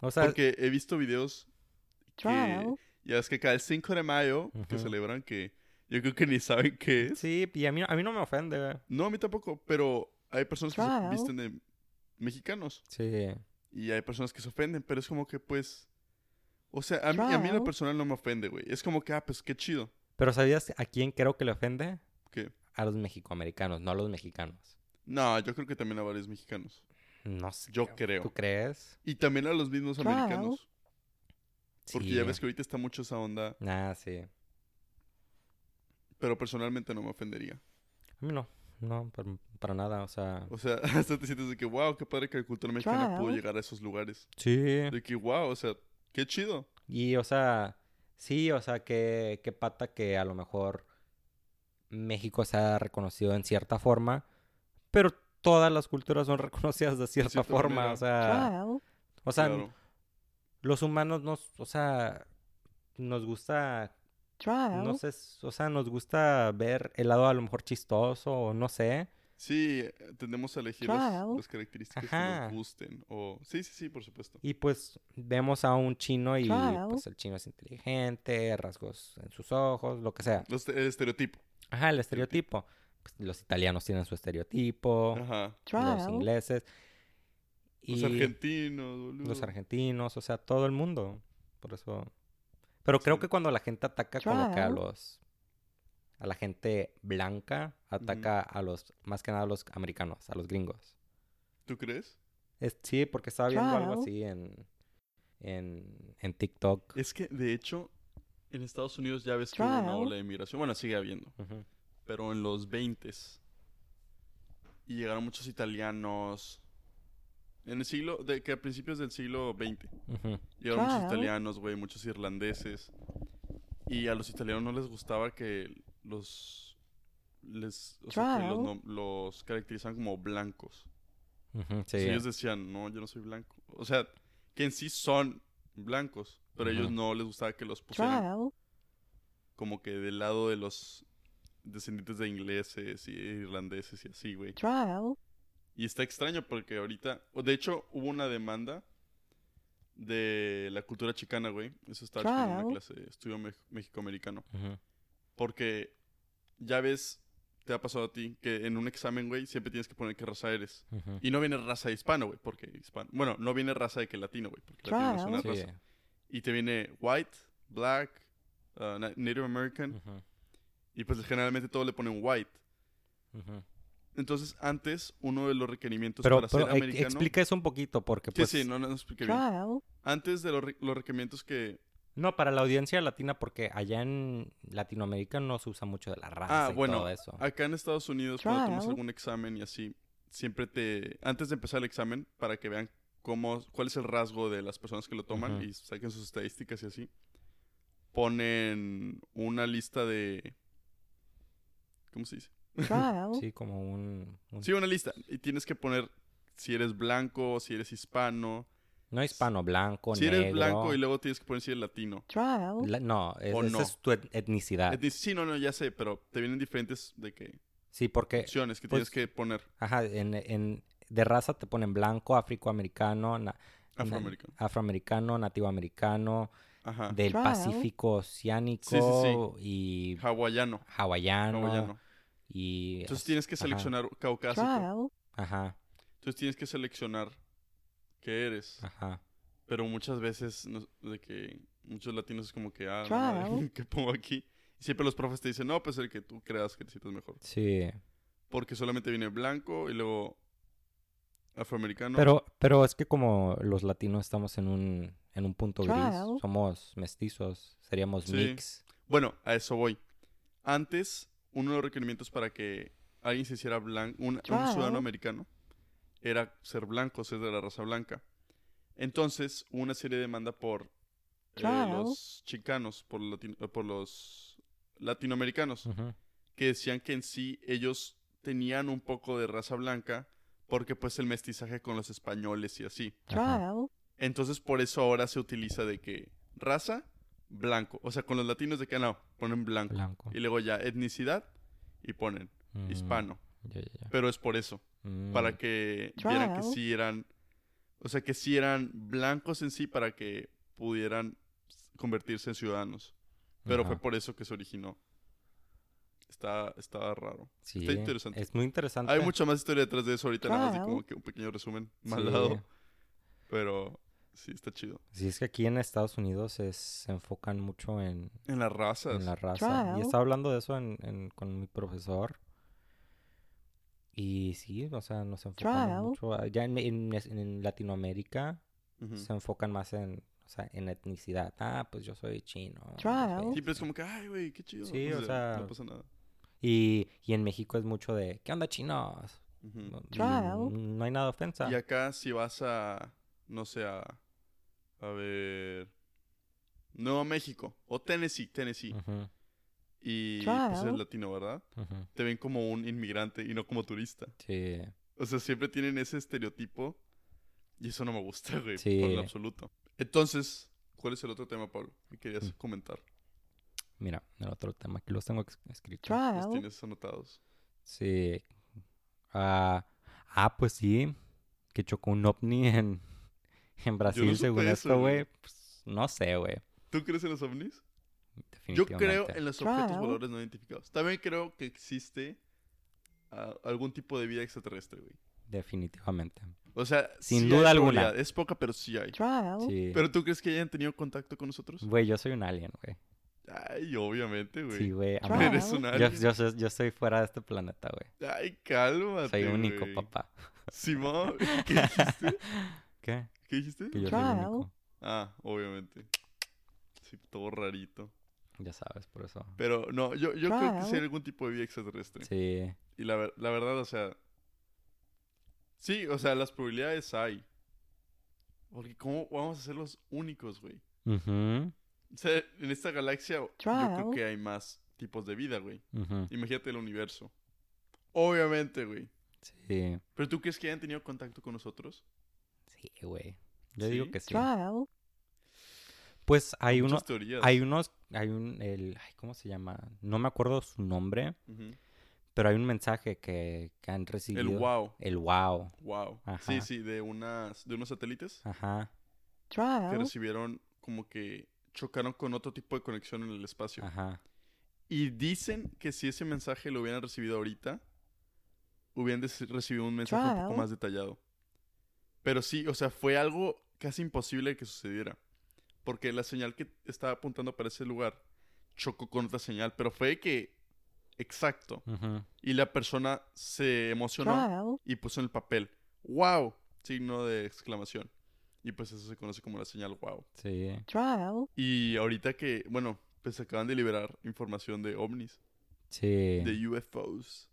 O sea, Porque he visto videos que... trial, Ya es que cada el 5 de mayo que celebran que... Yo creo que ni saben qué es. sí, y a mí, a mí no me ofende, güey. No, a mí tampoco, pero hay personas que se visten de mexicanos Sí. y hay personas que se ofenden, pero es como que pues... O sea, a mí, a mí en lo personal no me ofende, güey. Es como que, ah, pues qué chido. Pero ¿sabías a quién creo que le ofende? ¿Qué? A los mexicoamericanos, no a los mexicanos. No, yo creo que también a varios mexicanos. No sé. Yo creo. ¿Tú crees? Y también a los mismos Trial. americanos. Porque Sí. ya ves que ahorita está mucho esa onda, Ah, sí. pero personalmente no me ofendería. A mí no. No, para, para nada, o sea... O sea, hasta te sientes de que, wow, qué padre que la cultura mexicana pudo llegar a esos lugares. Sí. De que, wow, o sea, qué chido. Y, o sea, sí, o sea, que, que pata que a lo mejor México sea reconocido en cierta forma, pero todas las culturas son reconocidas de cierta, cierta forma, manera. o sea, trial, o sea, claro. los humanos nos, o sea, nos gusta, trial, no sé, o sea, nos gusta ver el lado a lo mejor chistoso o no sé, Sí, tendemos a elegir las, características que nos gusten. O... Sí, sí, sí, por supuesto. y pues vemos a un chino y Trial. pues el chino es inteligente, rasgos en sus ojos, lo que sea. Los- el estereotipo. Ajá, el estereotipo. Pues, los italianos tienen su estereotipo, Ajá. los ingleses Los argentinos, boludo. los argentinos, o sea, todo el mundo. Por eso. Pero creo Sí. que cuando la gente ataca como que a los a la gente blanca, ataca a los más que nada a los americanos, a los gringos. ¿Tú crees? Es, sí, porque estaba viendo algo así en en, en TikTok. Es que, de hecho, en Estados Unidos ya ves que hubo una ola de inmigración. Bueno, sigue habiendo. Pero en los 20 Y llegaron muchos italianos. En el siglo... De, que a principios del siglo XX. Ujú. Llegaron muchos italianos, güey, muchos irlandeses. Y a los italianos no les gustaba que los... Les, o sea, que los, nom- los caracterizaban como blancos. Sí. sea, ellos decían, no, yo no soy blanco. O sea, que en sí son blancos, pero a ellos no les gustaba que los pusieran trial, como que del lado de los descendientes de ingleses y irlandeses y así, güey. trial, Y está extraño porque ahorita, o de hecho, hubo una demanda de la cultura chicana, güey. Eso estaba checando en una clase de estudio me- mexicoamericano. Porque ya ves, te ha pasado a ti que en un examen, güey, siempre tienes que poner qué raza eres. Y no viene raza hispano, güey, porque hispano. Bueno, no viene raza de que latino, güey, porque latino no es una. Sí. raza. Y te viene white, black, uh, na- Native American. Y pues generalmente todo le ponen white. Entonces, antes, uno de los requerimientos Pero, para pero ser americano. explica eso un poquito porque Sí, pues... sí, no, no, no expliqué bien. Antes de los, re- los requerimientos que. No, para la audiencia latina porque allá en Latinoamérica no se usa mucho de la raza Ah, y bueno, todo eso. acá en Estados Unidos, cuando tomas algún examen y así, siempre te. Antes de empezar el examen, para que vean cómo, cuál es el rasgo de las personas que lo toman Ujú. y saquen sus estadísticas y así, ponen una lista de. ¿Cómo se dice? trial, Sí, como un... un- Sí, una lista. Y tienes que poner si eres blanco, si eres hispano. No hispano, blanco, si negro. eres blanco y luego tienes que poner si eres latino. trial, La- no, es, esa no. es tu et- etnicidad. Decir, sí, no, no, ya sé, pero te vienen diferentes de que sí, porque... opciones que pues, tienes que poner. Ajá, en, en- de raza te ponen blanco, afroamericano, na- na- Afroamericano. afroamericano, nativo americano, Ajá. del. Pacífico oceánico y Hawaiano. hawaiano, Hawaiano. y Entonces tienes que ajá. seleccionar caucásico. trial, ajá, Entonces tienes que seleccionar qué eres. ajá. Pero muchas veces, no- de que muchos latinos es como que, ah, no. ¿qué pongo aquí? Y siempre los profes te dicen, no, pues el que tú creas que necesitas mejor. Sí. Porque solamente viene blanco y luego afroamericano. Pero, pero es que como los latinos estamos en un, en un punto gris, somos mestizos, seríamos Sí. mix. Bueno, a eso voy. Antes, uno de los requerimientos para que alguien se hiciera blanco, un, un ciudadano americano, era ser blanco, ser de la raza blanca. Entonces, hubo una serie de demanda por eh, los chicanos, por, los latino- por los latinoamericanos, que decían que en sí ellos tenían un poco de raza blanca, porque pues el mestizaje con los españoles y así. Ajá. Entonces, por eso ahora se utiliza de que raza, blanco. O sea, con los latinos de que no, ponen blanco. Blanco. Y luego ya etnicidad y ponen Mm, hispano. Pero es por eso, Mm, para que vieran que sí eran, o sea, que sí eran blancos en sí para que pudieran convertirse en ciudadanos. Pero fue por eso que se originó. Está, estaba raro. Sí, está interesante. Es muy interesante. Hay mucha más historia detrás de eso ahorita, nada más de como que un pequeño resumen Sí. mal dado. Pero sí, está chido. Sí, es que aquí en Estados Unidos es- se enfocan mucho en, En las razas. en la raza. Y estaba hablando de eso en, en- con mi profesor. Y sí, o sea, nos Trial. mucho. a- Ya en, en- en Latinoamérica se enfocan más en, o sea, en etnicidad. Ah, pues yo soy chino. Sí, pero es como que, ay, güey, qué chido. Sí, o sea- No pasa nada. Y, y en México es mucho de, ¿qué onda chinos? Ujú. No, hay nada ofensa. Y acá, si vas a, no sé, a, a ver, Nuevo México o Tennessee, Tennessee, y pues eres latino, ¿verdad? Te ven como un inmigrante y no como turista. Sí. O sea, siempre tienen ese estereotipo y eso no me gusta, güey, Sí. por lo absoluto. Entonces, ¿cuál es el otro tema, Pablo? que querías Mm. comentar? Mira, el otro tema, aquí los tengo escritos. Los tienes anotados. Sí. Ah, ah, pues sí. Que chocó un ovni en, en Brasil, según esto, güey. Pues, no sé, güey. ¿Tú crees en los ovnis? Yo creo en los objetos Trial. voladores no identificados. También creo que existe ah, algún tipo de vida extraterrestre, güey. Definitivamente. O sea, Sin sí duda alguna. Es poca, pero sí hay. trial, Sí. ¿Pero tú crees que hayan tenido contacto con nosotros? Güey, yo soy un alien, güey. Ay, obviamente, güey. Sí, güey. Eres un Yo, alien. yo, soy- yo estoy fuera de este planeta, güey. Ay, cálmate, Soy único, güey. papá. Simón, ¿qué dijiste? ¿Qué? ¿Qué dijiste? Que yo soy Trial. único. Ah, obviamente. Sí, todo rarito. Ya sabes, por eso. Pero no, yo, yo creo que sí hay algún tipo de vida extraterrestre. Sí. Y la, ver- la verdad, o sea... Sí, o sea, las probabilidades hay. Porque ¿cómo vamos a ser los únicos, güey? Ujú, O sea, en esta galaxia yo creo que hay más tipos de vida, güey. Imagínate el universo. Obviamente, güey. Sí. ¿Pero tú crees que hayan tenido contacto con nosotros? Sí, güey. Yo digo que sí. trial, Pues hay unos, hay unos, hay un, el, ay, ¿cómo se llama? No me acuerdo su nombre, pero hay un mensaje que, que han recibido. El wow. El wow. Wow. Ajá. Sí, sí, de unas de unos satélites Ajá, que Trial. recibieron como que chocaron con otro tipo de conexión en el espacio. ajá. Y dicen que si ese mensaje lo hubieran recibido ahorita, hubieran recibido un mensaje un poco más detallado. Pero sí, o sea, fue algo casi imposible que sucediera. Porque la señal que estaba apuntando para ese lugar chocó con otra señal, pero fue que exacto. Y la persona se emocionó Trial. y puso en el papel, wow, signo de exclamación. Y pues eso se conoce como la señal wow. Sí. Trial. Y ahorita que, bueno, pues acaban de liberar información de ovnis, Sí. de UFOs.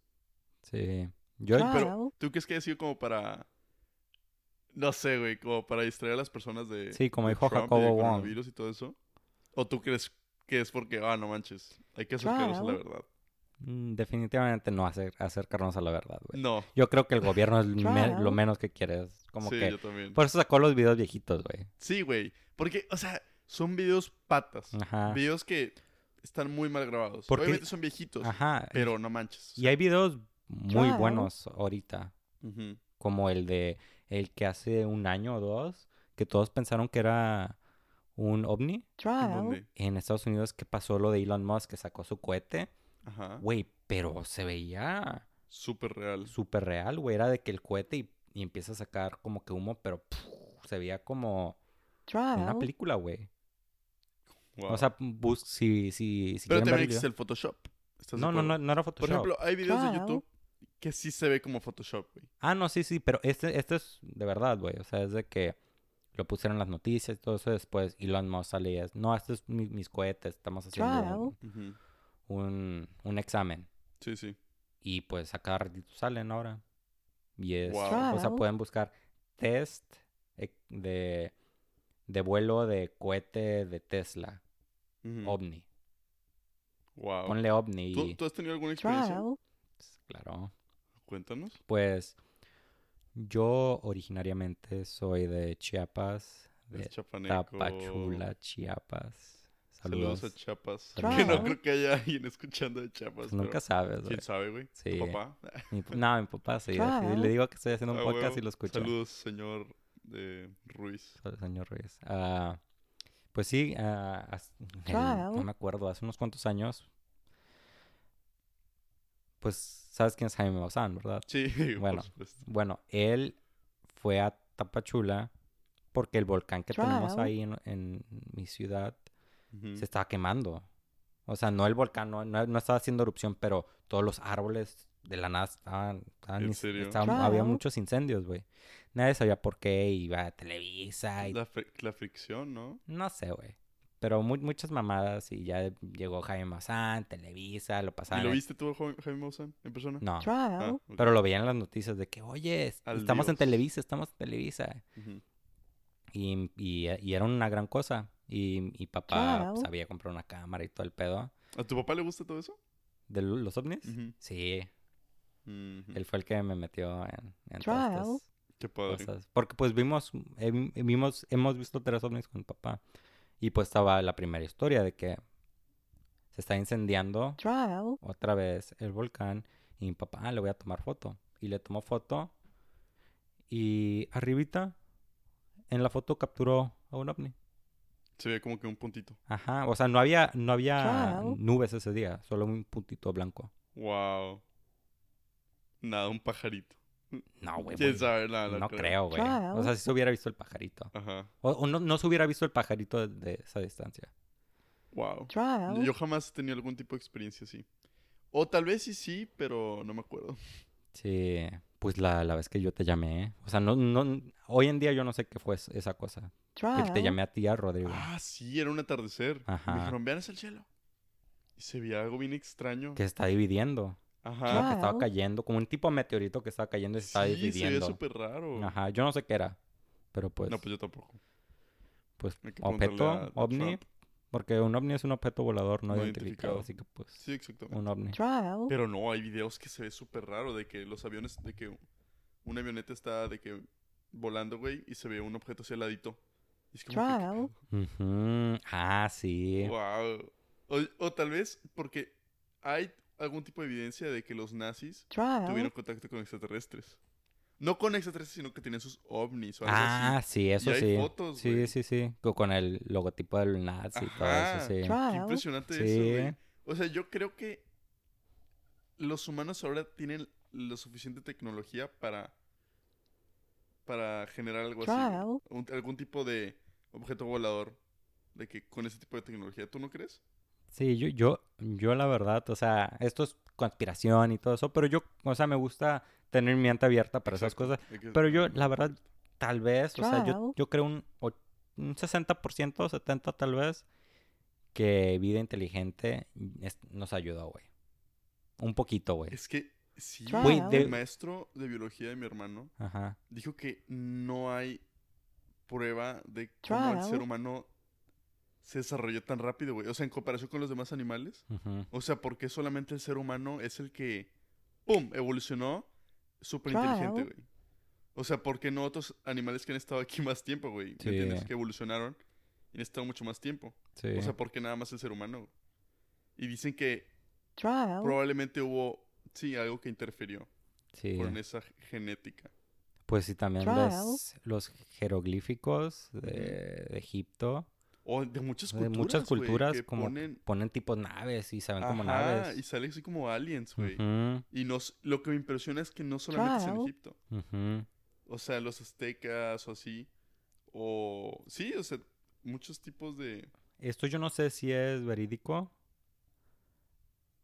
Sí. Yo, Trial. Pero, ¿tú crees que ha sido como para, no sé, güey, como para distraer a las personas de, Sí, como de dijo Trump y Jacobo del Wong. coronavirus y todo eso? ¿O tú crees que es porque, ah, no manches, hay que acercarnos a la verdad? Mm, definitivamente no hacer, acercarnos a la verdad, güey. No, Yo creo que el gobierno es me- lo menos que quiere. Es como sí, que... yo también. Por eso sacó los videos viejitos, güey. Sí, güey, porque, o sea, son videos patas. Ajá. Videos que están muy mal grabados. Porque- Obviamente son viejitos, Ajá. pero no manches. o Y hay videos muy Claro. buenos ahorita. ujú. Como el de... El que hace un año o dos... Que todos pensaron que era un ovni. ¿En Trial. En Estados Unidos que pasó lo de Elon Musk que sacó su cohete. Ajá. Güey, pero se veía Súper real. súper real, güey. Era de que el cohete y, y empieza a sacar como que humo, pero pff, se veía como una Trial. película, güey. Wow. O sea, bus si, si, si pero también existe el Photoshop. ¿Estás de No, no, no, no era Photoshop. Por ejemplo, hay videos de. YouTube que sí se ve como Photoshop, güey. Ah, no, sí, sí, pero este, este es de verdad, güey. O sea, es de que lo pusieron en las noticias y todo eso. Después Elon Musk sale y es, no, estos es mi- mis cohetes. Estamos haciendo un, Ujú. Un, un examen. Sí, sí. Y pues a cada ratito salen ahora. Y es, Wow. o sea, pueden buscar test e- de, de vuelo de cohete de Tesla, Ujú. ovni. Wow. Ponle ovni ¿Tú, y... tú has tenido alguna experiencia? Pues, claro. Cuéntanos. Pues yo originariamente soy de Chiapas, de. Tapachula, Chiapas. Saludos, Saludos. a Chiapas. Saludos. Que no creo que haya alguien escuchando de Chiapas. Pues nunca pero sabes, güey. ¿Quién sabe, güey? Sí. ¿Tu papá? Mi no, mi papá sí. así Claro. le digo que estoy haciendo un Ah, podcast y lo escucha. Saludos, señor de Ruiz. Señor Reyes. Ah, pues sí, ah, el- Claro. no me acuerdo, hace unos cuantos años. Pues, ¿sabes quién es Jaime Maussan, verdad? Sí, Bueno. por supuesto. Bueno, él fue a Tapachula porque el volcán que tenemos ahí en, en mi ciudad Se estaba quemando. O sea, no el volcán, no, no, no estaba haciendo erupción, pero todos los árboles de la nada estaban... estaban ¿En serio? estaban- había muchos incendios, güey. Nadie sabía por qué, iba a Televisa y La, fri- la fricción, ¿no? No sé, güey. Pero mu- muchas mamadas y ya llegó Jaime Maussan, Televisa, lo ¿Y pasaban. lo viste tú, Jaime Maussan, en persona? No, Ah, pero lo veían en las noticias de que, oye, Al estamos en. Televisa, estamos en Televisa. Y, y, y era una gran cosa. Y, y papá Claro. sabía comprar una cámara y todo el pedo. ¿A tu papá le gusta todo eso? ¿De lo- los ovnis? Sí, él fue el que me metió en, en todas estas Qué padre. cosas. Porque pues vimos, vimos, hemos visto tres ovnis con papá. Y pues estaba la primera historia de que se está incendiando Trial. otra vez el volcán y mi papá, "Ah, le voy a tomar foto. Y le tomó foto y arribita en la foto capturó a un ovni. Se ve como que un puntito. Ajá, o sea, no había, no había nubes ese día, solo un puntito blanco. Wow. Nada, un pajarito. No, güey. ¿Quién sabe? Nada, no creo, güey. O sea, si se hubiera visto el pajarito. Ajá. O, o no, no se hubiera visto el pajarito de, de esa distancia. Wow. Trial. Yo jamás he tenido algún tipo de experiencia así. O tal vez sí, sí, pero no me acuerdo. Sí, pues la, la vez que yo te llamé. O sea, no, no, hoy en día yo no sé qué fue es- esa cosa. Que te llamé a ti, a Rodrigo. Ah, sí, era un atardecer. Ajá. Me dijeron, vean hacia el cielo. Y se veía algo bien extraño. Que se está dividiendo. Como Ajá. que estaba cayendo, como un tipo de meteorito que estaba cayendo y se estaba Sí, se dividiendo. súper raro. Ajá, yo no sé qué era. Pero pues, No, pues yo tampoco. pues objeto, a- a ovni, Trump. porque un ovni es un objeto volador no, No identificado, identificado. así que pues, Sí, exactamente. un ovni. Trial. Pero no, hay videos que se ve súper raro de que los aviones, de que una avioneta está de que volando, güey, y se ve un objeto así al ladito. Y es como que, Trial. Ah, sí. wow. O, o tal vez porque hay algún tipo de evidencia de que los nazis Trial. tuvieron contacto con extraterrestres. No con extraterrestres, sino que tenían sus ovnis o algo Ah, así. sí, eso hay sí. fotos, sí, güey. sí, sí. Co- Con el logotipo del nazi y todo eso, sí. Qué impresionante Sí. eso, güey. O sea, yo creo que los humanos ahora tienen lo suficiente tecnología para para generar algo así. Un- algún tipo de objeto volador de que con ese tipo de tecnología, ¿tú no crees? Sí, yo, yo, yo la verdad, o sea, esto es conspiración y todo eso, pero yo, o sea, me gusta tener mi mente abierta para esas cosas. que- Pero yo, la verdad, tal vez, o sea, yo, yo creo un, un 60%, 70% tal vez, que vida inteligente es- nos ayudó, güey. Un poquito, güey. Es que sí. Güey, el de- maestro de biología de mi hermano Ajá. dijo que no hay prueba de cómo el ser humano se desarrolló tan rápido, güey. O sea, en comparación con los demás animales. O sea, porque solamente el ser humano es el que, ¡pum!, evolucionó súper inteligente, güey. O sea, porque no otros animales que han estado aquí más tiempo, güey? ¿Me Sí. entiendes? Que evolucionaron y han estado mucho más tiempo. Sí. O sea, porque nada más el ser humano. güey? Y dicen que Trial. probablemente hubo, sí, algo que interfirió sí. con esa genética. Pues sí, también los, los jeroglíficos de, de Egipto. O de muchas De culturas, muchas güey, culturas como ponen... ponen tipos naves y se ven como naves. y sale así como aliens, güey. Y nos, lo que me impresiona es que no solamente es en. Egipto. O sea, los aztecas o así. O sí, o sea, muchos tipos de... Esto yo no sé si es verídico,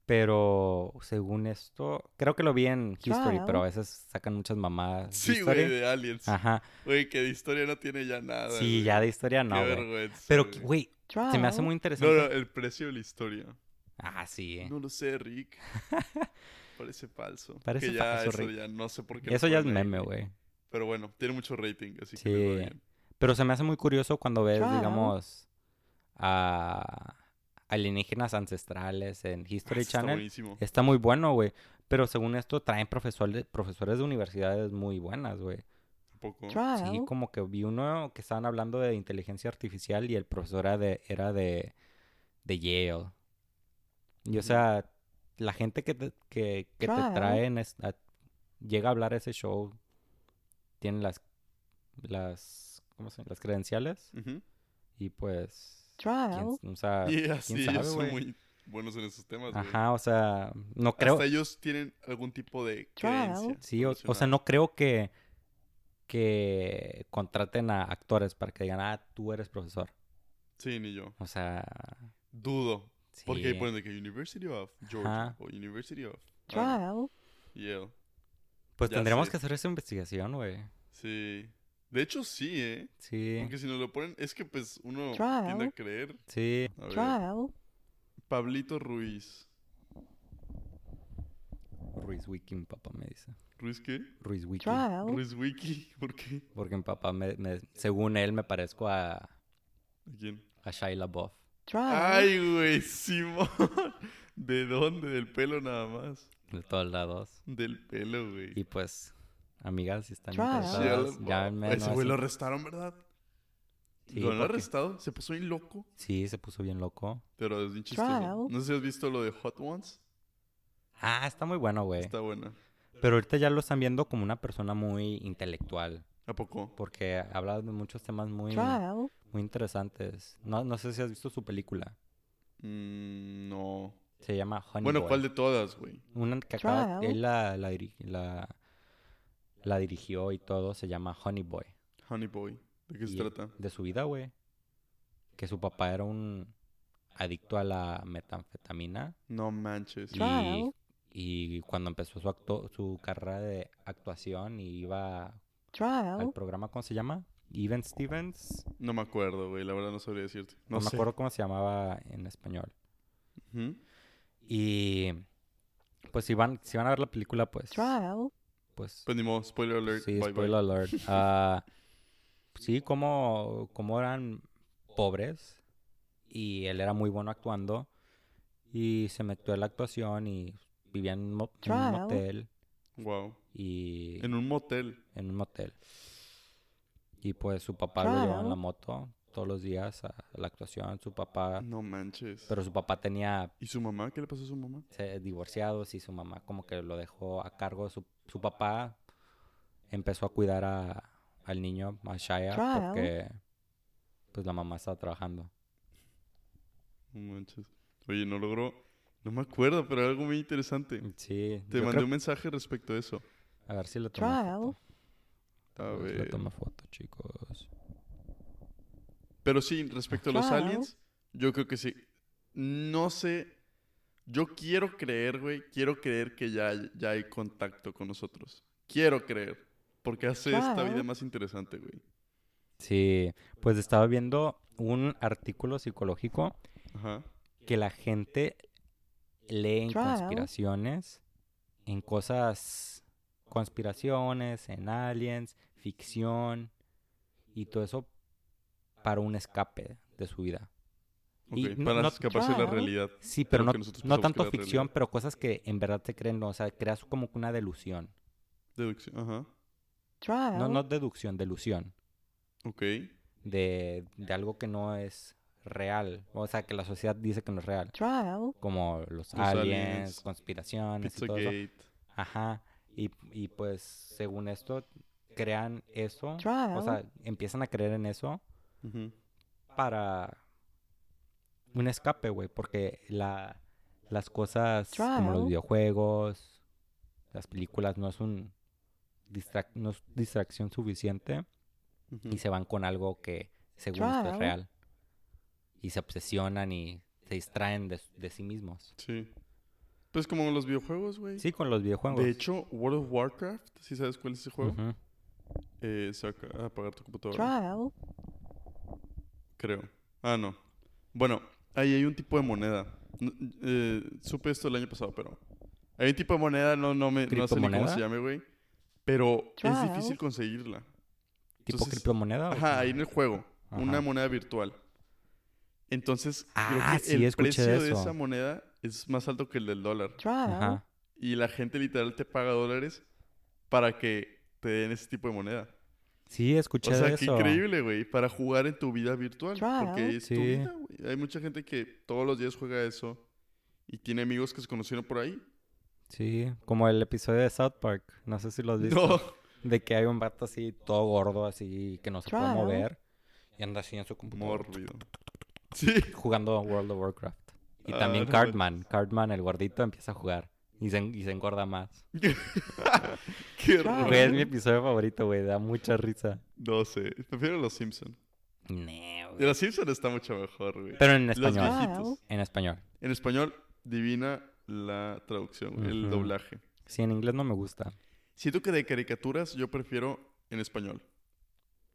pero según esto, creo que lo vi en History, pero a veces sacan muchas mamadas. de Sí, güey, de aliens. Ajá. Güey, que de historia no tiene ya nada. Sí, ya de historia no, Qué güey. vergüenza, Pero, güey. se me hace muy No, interesante. no, el precio de la historia. Ah, sí. No lo sé, Rick. Parece falso. Parece que ya falso, eso Rick. ya no sé por qué. Eso ya es meme, güey. Pero bueno, tiene mucho rating, así que va bien. Pero se me hace muy curioso cuando ves, digamos, a alienígenas ancestrales en History Ah, Está Channel. buenísimo. Está muy bueno, güey. Pero según esto, traen profesores, profesores de universidades muy buenas, güey. Un poco. Sí, como que vi uno que estaban hablando de inteligencia artificial y el profesor era de, era de, de Yale. Y o sea, la gente que te, que, que te traen es- a- llega a hablar a ese show, tiene las, las, ¿cómo se llama? Las credenciales y pues, Trial. quién- o sea, Y así quién sabe, ellos son güey. muy buenos en esos temas, ajá, o sea, no creo, Hasta ellos tienen algún tipo de Trial. creencia. sí, o, o sea, no creo que, que contraten a actores para que digan, ah, tú eres profesor. Sí, ni yo. O sea, Dudo. Porque ahí ponen de que University of Georgia Ajá. o University of Trial. Yale. Pues Ya tendríamos sé. que hacer esa investigación, güey. Sí. De hecho, sí, ¿eh? Sí, Porque si nos lo ponen, es que pues uno Trial. tiende a creer. sí. A ver, Trial. Pablito Ruiz. Ruiz Wiki, mi papá me dice. ¿Ruiz qué? Ruiz Wiki. Trial. Ruiz Wiki. ¿Por qué? Porque mi papá, me, me- según él, me parezco a, ¿A quién? a Shia LaBeouf. Trial. Ay, güey, Simón. ¿De dónde? Del pelo nada más. De todos lados. Del pelo, güey. Y pues, amigas, si están interesadas, llámenme. a ese no güey sé- lo arrestaron, ¿verdad? Sí, lo han porque- arrestado. Se puso bien loco. Sí, se puso bien loco. Pero es bien chistoso. No sé si has visto lo de Hot Ones. Ah, está muy bueno, güey. Está buena. Pero ahorita ya lo están viendo como una persona muy intelectual. ¿A poco? Porque habla de muchos temas muy, Trial. muy interesantes. No, no sé si has visto su película. Mm, no. Se llama Honey bueno, Boy. ¿cuál de todas, güey? Una que acaba, él la, la, la dirigió y todo, se llama Honey Boy. Honey Boy. ¿De qué se trata? De su vida, güey. Que su papá era un adicto a la metanfetamina. No manches. Y, Trial. y cuando empezó su, acto, su carrera de actuación y iba al Trial. programa, ¿cómo se llama? Even Stevens. No me acuerdo, güey. La verdad no sabría decirte. No, No, me acuerdo cómo se llamaba en español. Y pues si van, si van a ver la película, pues... Trial. Pues Pues ni modo. Spoiler alert. Sí, Bye, bye. spoiler alert. Ah, sí, como, como eran pobres y él era muy bueno actuando y se metió en la actuación y vivía en un, mo- en un Trial. motel Wow. y En un motel. en un motel. Y pues su papá lo llevaba en la Trial. moto todos los días a la actuación. Su papá, No manches. pero su papá tenía ¿Y su mamá? ¿Qué le pasó a su mamá? se- divorciados y su mamá como que lo dejó a cargo. Su, su papá empezó a cuidar a, al niño, a Shia, Trial. porque pues la mamá estaba trabajando. No manches. Oye, no logró. No me acuerdo, pero algo muy interesante. Sí, Te mandé creo- un mensaje respecto a eso. A ver si le tomo Trial. foto. A A ver si ver. tomo foto, chicos. Pero sí, respecto a los aliens, yo creo que sí. No sé. Yo quiero creer, güey. Quiero creer que ya, hay- ya hay contacto con nosotros. Quiero creer. Porque hace esta vida más interesante, güey. Sí, pues estaba viendo un artículo psicológico Ajá. que la gente lee en conspiraciones, en cosas, conspiraciones, en aliens, ficción y todo eso para un escape de su vida. Y no- para no- escaparse de la realidad. Sí, pero no, no tanto ficción, realidad. pero cosas que en verdad se creen, no, o sea, creas como que una delusión. Deducción. Ajá. Trial. No, no deducción, delusión. Ok. De, de algo que no es real. O sea, que la sociedad dice que no es real. Trial. Como los, Los aliens, aliens, conspiraciones y todo eso. Pizzagate. Ajá. Y, y pues, según esto, crean eso. O Trial. sea, empiezan a creer en eso para un escape, güey. Porque la, las cosas como los videojuegos, las películas, no es un distrac- no es distracción suficiente. Y se van con algo que, según es real. Y se obsesionan y se distraen de, de sí mismos. Sí. Pues como los videojuegos, güey. Sí, con los videojuegos. De hecho, World of Warcraft, si sabes cuál es ese juego, eh, se va a apagar tu computadora. Trial. Creo. Ah, no. Bueno, ahí hay un tipo de moneda. Eh, supe esto el año pasado, pero... Hay un tipo de moneda, no, no, me, no sé ni cómo se llame, güey. Pero es difícil conseguirla. ¿Tipo Entonces- criptomoneda? o Ajá, ahí en el juego. Una moneda virtual. Entonces, creo Ah, que sí, el precio de eso. esa moneda es más alto que el del dólar. Ajá. Y la gente literal te paga dólares para que te den ese tipo de moneda. Sí, escuché O sea, qué eso. increíble, güey, para jugar en tu vida virtual. Trial. Porque es tu Sí. vida, güey. Hay mucha gente que todos los días juega eso y tiene amigos que se conocieron por ahí. Sí, como el episodio de South Park. No sé si lo has visto. No. De que hay un vato así, todo gordo, así, que no se puede mover. Y anda así en su computadora. Mórbido. Sí. Jugando World of Warcraft. Y Ah, también no Cardman. Cardman, el gordito, empieza a jugar. Y se, y se engorda más. Qué raro. Güey, es mi episodio favorito, güey. Da mucha risa. No sé. Prefiero los Simpson. Nee, güey. De los Simpson está mucho mejor, güey. Pero en Los español. viejitos. En español. En español, divina la traducción, güey, el Ujú. doblaje. Sí, en inglés no me gusta. Siento que de caricaturas yo prefiero en español.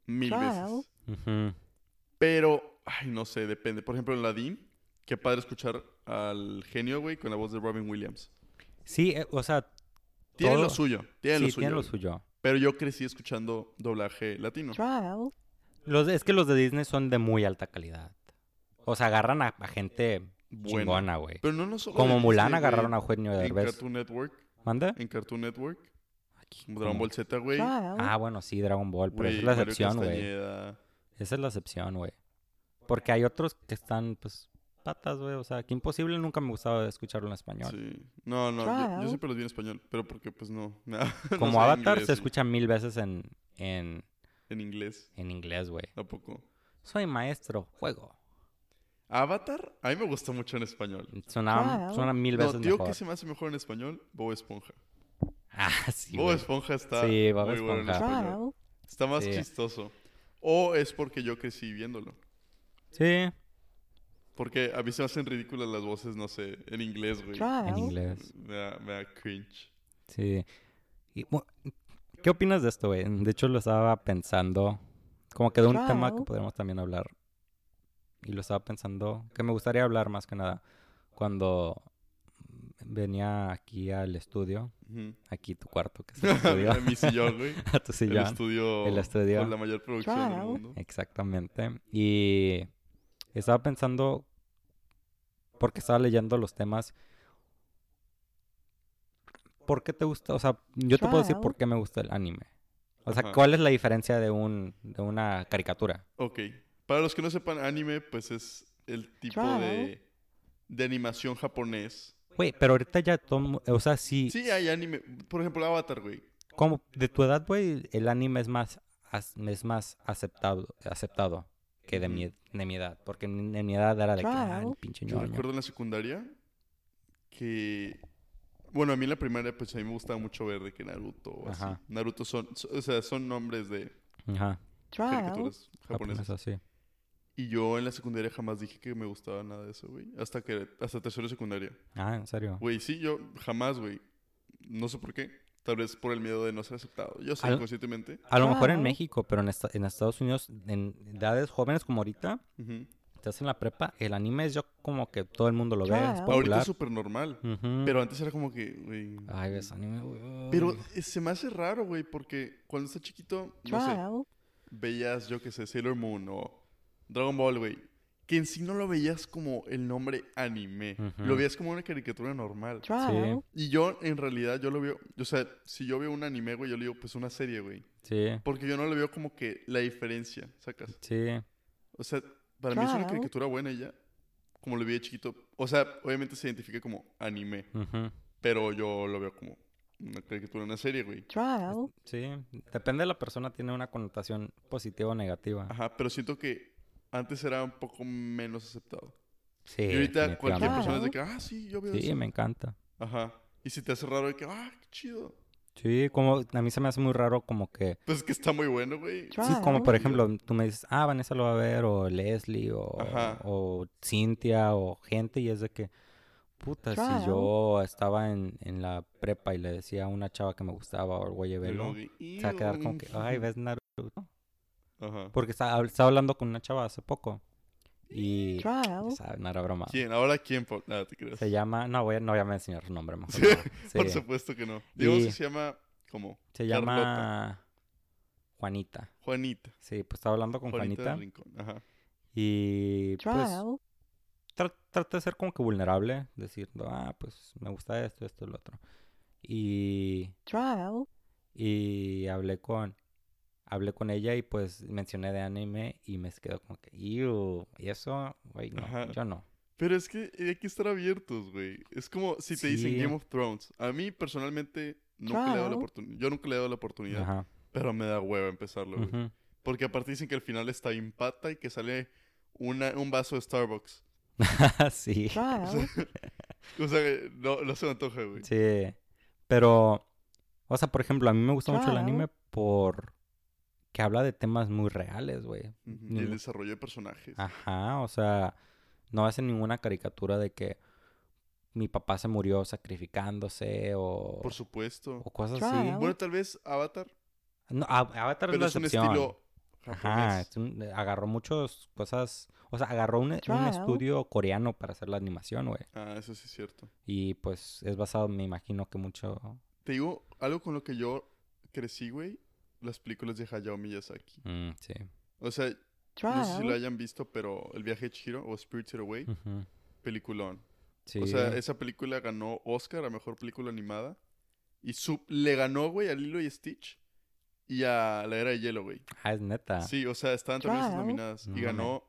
Mil veces. Ujú. Pero, ay, no sé, depende. Por ejemplo, en Ladín, qué padre escuchar al genio, güey, con la voz de Robin Williams. Sí, eh, o sea, Tiene Todo- lo suyo, tiene sí, lo suyo. tiene lo suyo. Pero yo crecí escuchando doblaje latino. Trial. Los, es que los de Disney son de muy alta calidad. O sea, agarran a, a gente Buena. chingona, güey. Pero no, no solo Como de Mulan Disney, agarraron a Eugenio En Derbez. Cartoon Network. ¿Manda? En Cartoon Network. Aquí, Como Dragon Ball Z, güey. Trial. Ah, bueno, sí, Dragon Ball, pero esa es la excepción, güey. Esa es la excepción, güey. Porque hay otros que están, pues, patas, güey. O sea, que imposible nunca me gustaba escucharlo en español. Sí. No, no, yo, yo siempre los vi en español, pero porque pues no. no Como Avatar inglés, se escucha mil veces en, en, En inglés, en inglés, güey. tampoco. Soy maestro, juego. Avatar, a mí me gusta mucho en español. Suena, suena mil No, veces tío, mejor. que se me hace mejor en español? Bob Esponja. Ah, sí, Bob. Esponja está Sí, Bob muy bueno en Esponja. español. Está más Sí. chistoso. O es porque yo crecí viéndolo. Sí, Porque a mí se me hacen ridículas las voces, no sé, en inglés, güey. En inglés. Me da, me da cringe. Sí. Y, bu- ¿Qué opinas de esto, güey? De hecho, lo estaba pensando. Como que de un tema que podríamos también hablar. Y lo estaba pensando. Que me gustaría hablar más que nada. Cuando venía aquí al estudio. Ujú. Aquí tu cuarto, que es el estudio. a mi sillón, güey. a tu El sillón. estudio, El estudio. con la mayor producción del mundo. Exactamente. Y estaba pensando, porque estaba leyendo los temas, ¿por qué te gusta? O sea, yo te puedo decir por qué me gusta el anime. O sea, Ajá. ¿cuál es la diferencia de un de una caricatura? Ok, Para los que no sepan, anime, pues es el tipo de, de animación japonés. Güey, pero ahorita ya todo... O sea, sí... Sí, hay anime. Por ejemplo, Avatar, güey. Como de tu edad, güey, el anime es más, es más aceptado, aceptado que de mi, de mi edad. Porque en mi edad era de que, ah, el pinche Yo ñoño. recuerdo en la secundaria que... Bueno, a mí en la primaria, pues a mí me gustaba mucho ver de que Naruto o así. Ajá. Naruto son... so- O sea, son nombres de Ajá, caricaturas japonesas. así. Y yo en la secundaria jamás dije que me gustaba nada de eso, güey. Hasta que... Hasta tercero de secundaria. Ah, ¿en serio? Güey, sí, yo jamás, güey. No sé por qué. Tal vez por el miedo de no ser aceptado. Yo sé, conscientemente. A lo mejor en. México, pero en, esta- en Estados Unidos, en edades jóvenes como ahorita, Ujú. estás en la prepa, el anime es yo como que todo el mundo lo ve, es. Ahorita es súper normal. Pero antes era como que, güey... Ay, ves anime, güey. Pero eh, se me hace raro, güey, porque cuando estás chiquito, no sé, veías, yo qué sé, Sailor Moon o Dragon Ball, güey. Que en sí no lo veías como el nombre anime. Lo veías como una caricatura normal. Trial. Y yo, en realidad, yo lo veo... O sea, si yo veo un anime, güey, yo le digo, pues, una serie, güey. Sí, Porque yo no le veo como que la diferencia, ¿sacas? sí. O sea, para mí es una caricatura buena y ya. Como lo vi de chiquito. O sea, obviamente se identifica como anime. ujú. Pero yo lo veo como una caricatura, una serie, güey. Trial. Sí, depende de la persona, tiene una connotación positiva o negativa. Ajá, pero siento que antes era un poco menos aceptado. Sí, y ahorita cualquier persona es de que, ah, sí, yo veo Sí, eso. me encanta. Ajá. Y si te hace raro de que, ah, qué chido. Sí, como a mí se me hace muy raro como que... Pues es que está muy bueno, güey. Sí, como por Sí. ejemplo, tú me dices, ah, Vanessa lo va a ver, o Leslie, o, Ajá. o Cintia, o gente, y es de que, puta, si yo estaba en, en la prepa y le decía a una chava que me gustaba, o güey, Y velo, luego de, se va a quedar como que, ay, ves Naruto. Ajá. Porque estaba, estaba hablando con una chava hace poco, y, Trial. ¿sabes? No era broma. ¿Quién? ¿Ahora quién? po- Nada, te creas. Se llama, no, voy a, no voy a mencionar su nombre, mejor Sí, no. Sí. Por supuesto que no. Digamos Y- se llama, ¿cómo? Se Carlota. llama Juanita. Juanita. Sí, pues estaba hablando con Juanita Juanita. Ajá. Y pues Trial. tra- trata de ser como que vulnerable, diciendo, ah, pues me gusta esto, esto y lo otro. Y, Trial. y hablé con hablé con ella y pues mencioné de anime y me quedó como que, "Ew, y eso, güey, no, Ajá. yo no. Pero es que hay que estar abiertos, güey. Es como si te dicen. Game of Thrones. A mí personalmente nunca le he dado la Claro. oportunidad. Yo nunca le he dado la oportunidad. Ajá. Pero me da hueva empezarlo, güey. Porque aparte dicen que al final está empata y que sale una, un vaso de Starbucks. sí. Trial. O sea, que no, no se me antoja, güey. Sí. Pero, o sea, por ejemplo, a mí me gusta mucho el Claro. anime por que habla de temas muy reales, güey. Y el desarrollo de personajes. Ajá, o sea, no hacen ninguna caricatura de que mi papá se murió sacrificándose o, Por supuesto. o cosas Claro. así. Bueno, tal vez Avatar, No, Avatar es pero la es un estilo Ajá, es un- agarró muchas cosas, o sea, agarró un, estudio coreano para hacer la animación, güey. Ah, eso sí es cierto. Y pues es basado, me imagino que mucho... Te digo, algo con lo que yo crecí, güey, las películas de Hayao Miyazaki. Mm, sí. O sea, no sé si lo hayan visto, pero El viaje de Chihiro o Spirited Away, Ujú. peliculón. Sí. O sea, esa película ganó Oscar a Mejor Película Animada. Y su- le ganó, güey, a Lilo y Stitch y a La Era de Hielo, güey. Ah, es neta. Sí, o sea, estaban también nominadas. No y ganó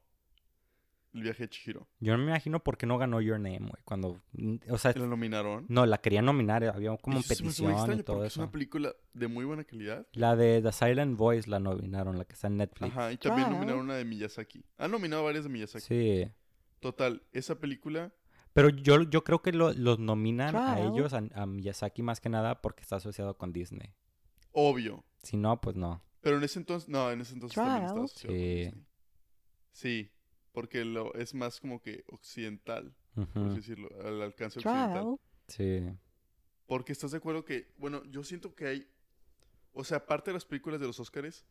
El viaje de Chihiro. Yo no me imagino por qué no ganó Your Name, güey. Cuando, o sea, ¿Y ¿La nominaron? no, la querían nominar, había como eso petición y todo porque es eso. una película de muy buena calidad. La de The Silent Voice la nominaron, la que está en Netflix. Ajá, y también Claro. nominaron una de Miyazaki. Han nominado varias de Miyazaki. Sí. Total, esa película... Pero yo, yo creo que lo- los nominan a ellos, a, a Miyazaki más que nada, porque está asociado con Disney. Obvio. Si no, pues no. Pero en ese entonces... No, en ese entonces también estaba asociado con Sí. Disney. Sí, porque lo, es más como que occidental, por así decirlo, al alcance occidental. Sí. Porque estás de acuerdo que, bueno, yo siento que hay, o sea, aparte de las películas de los Oscars,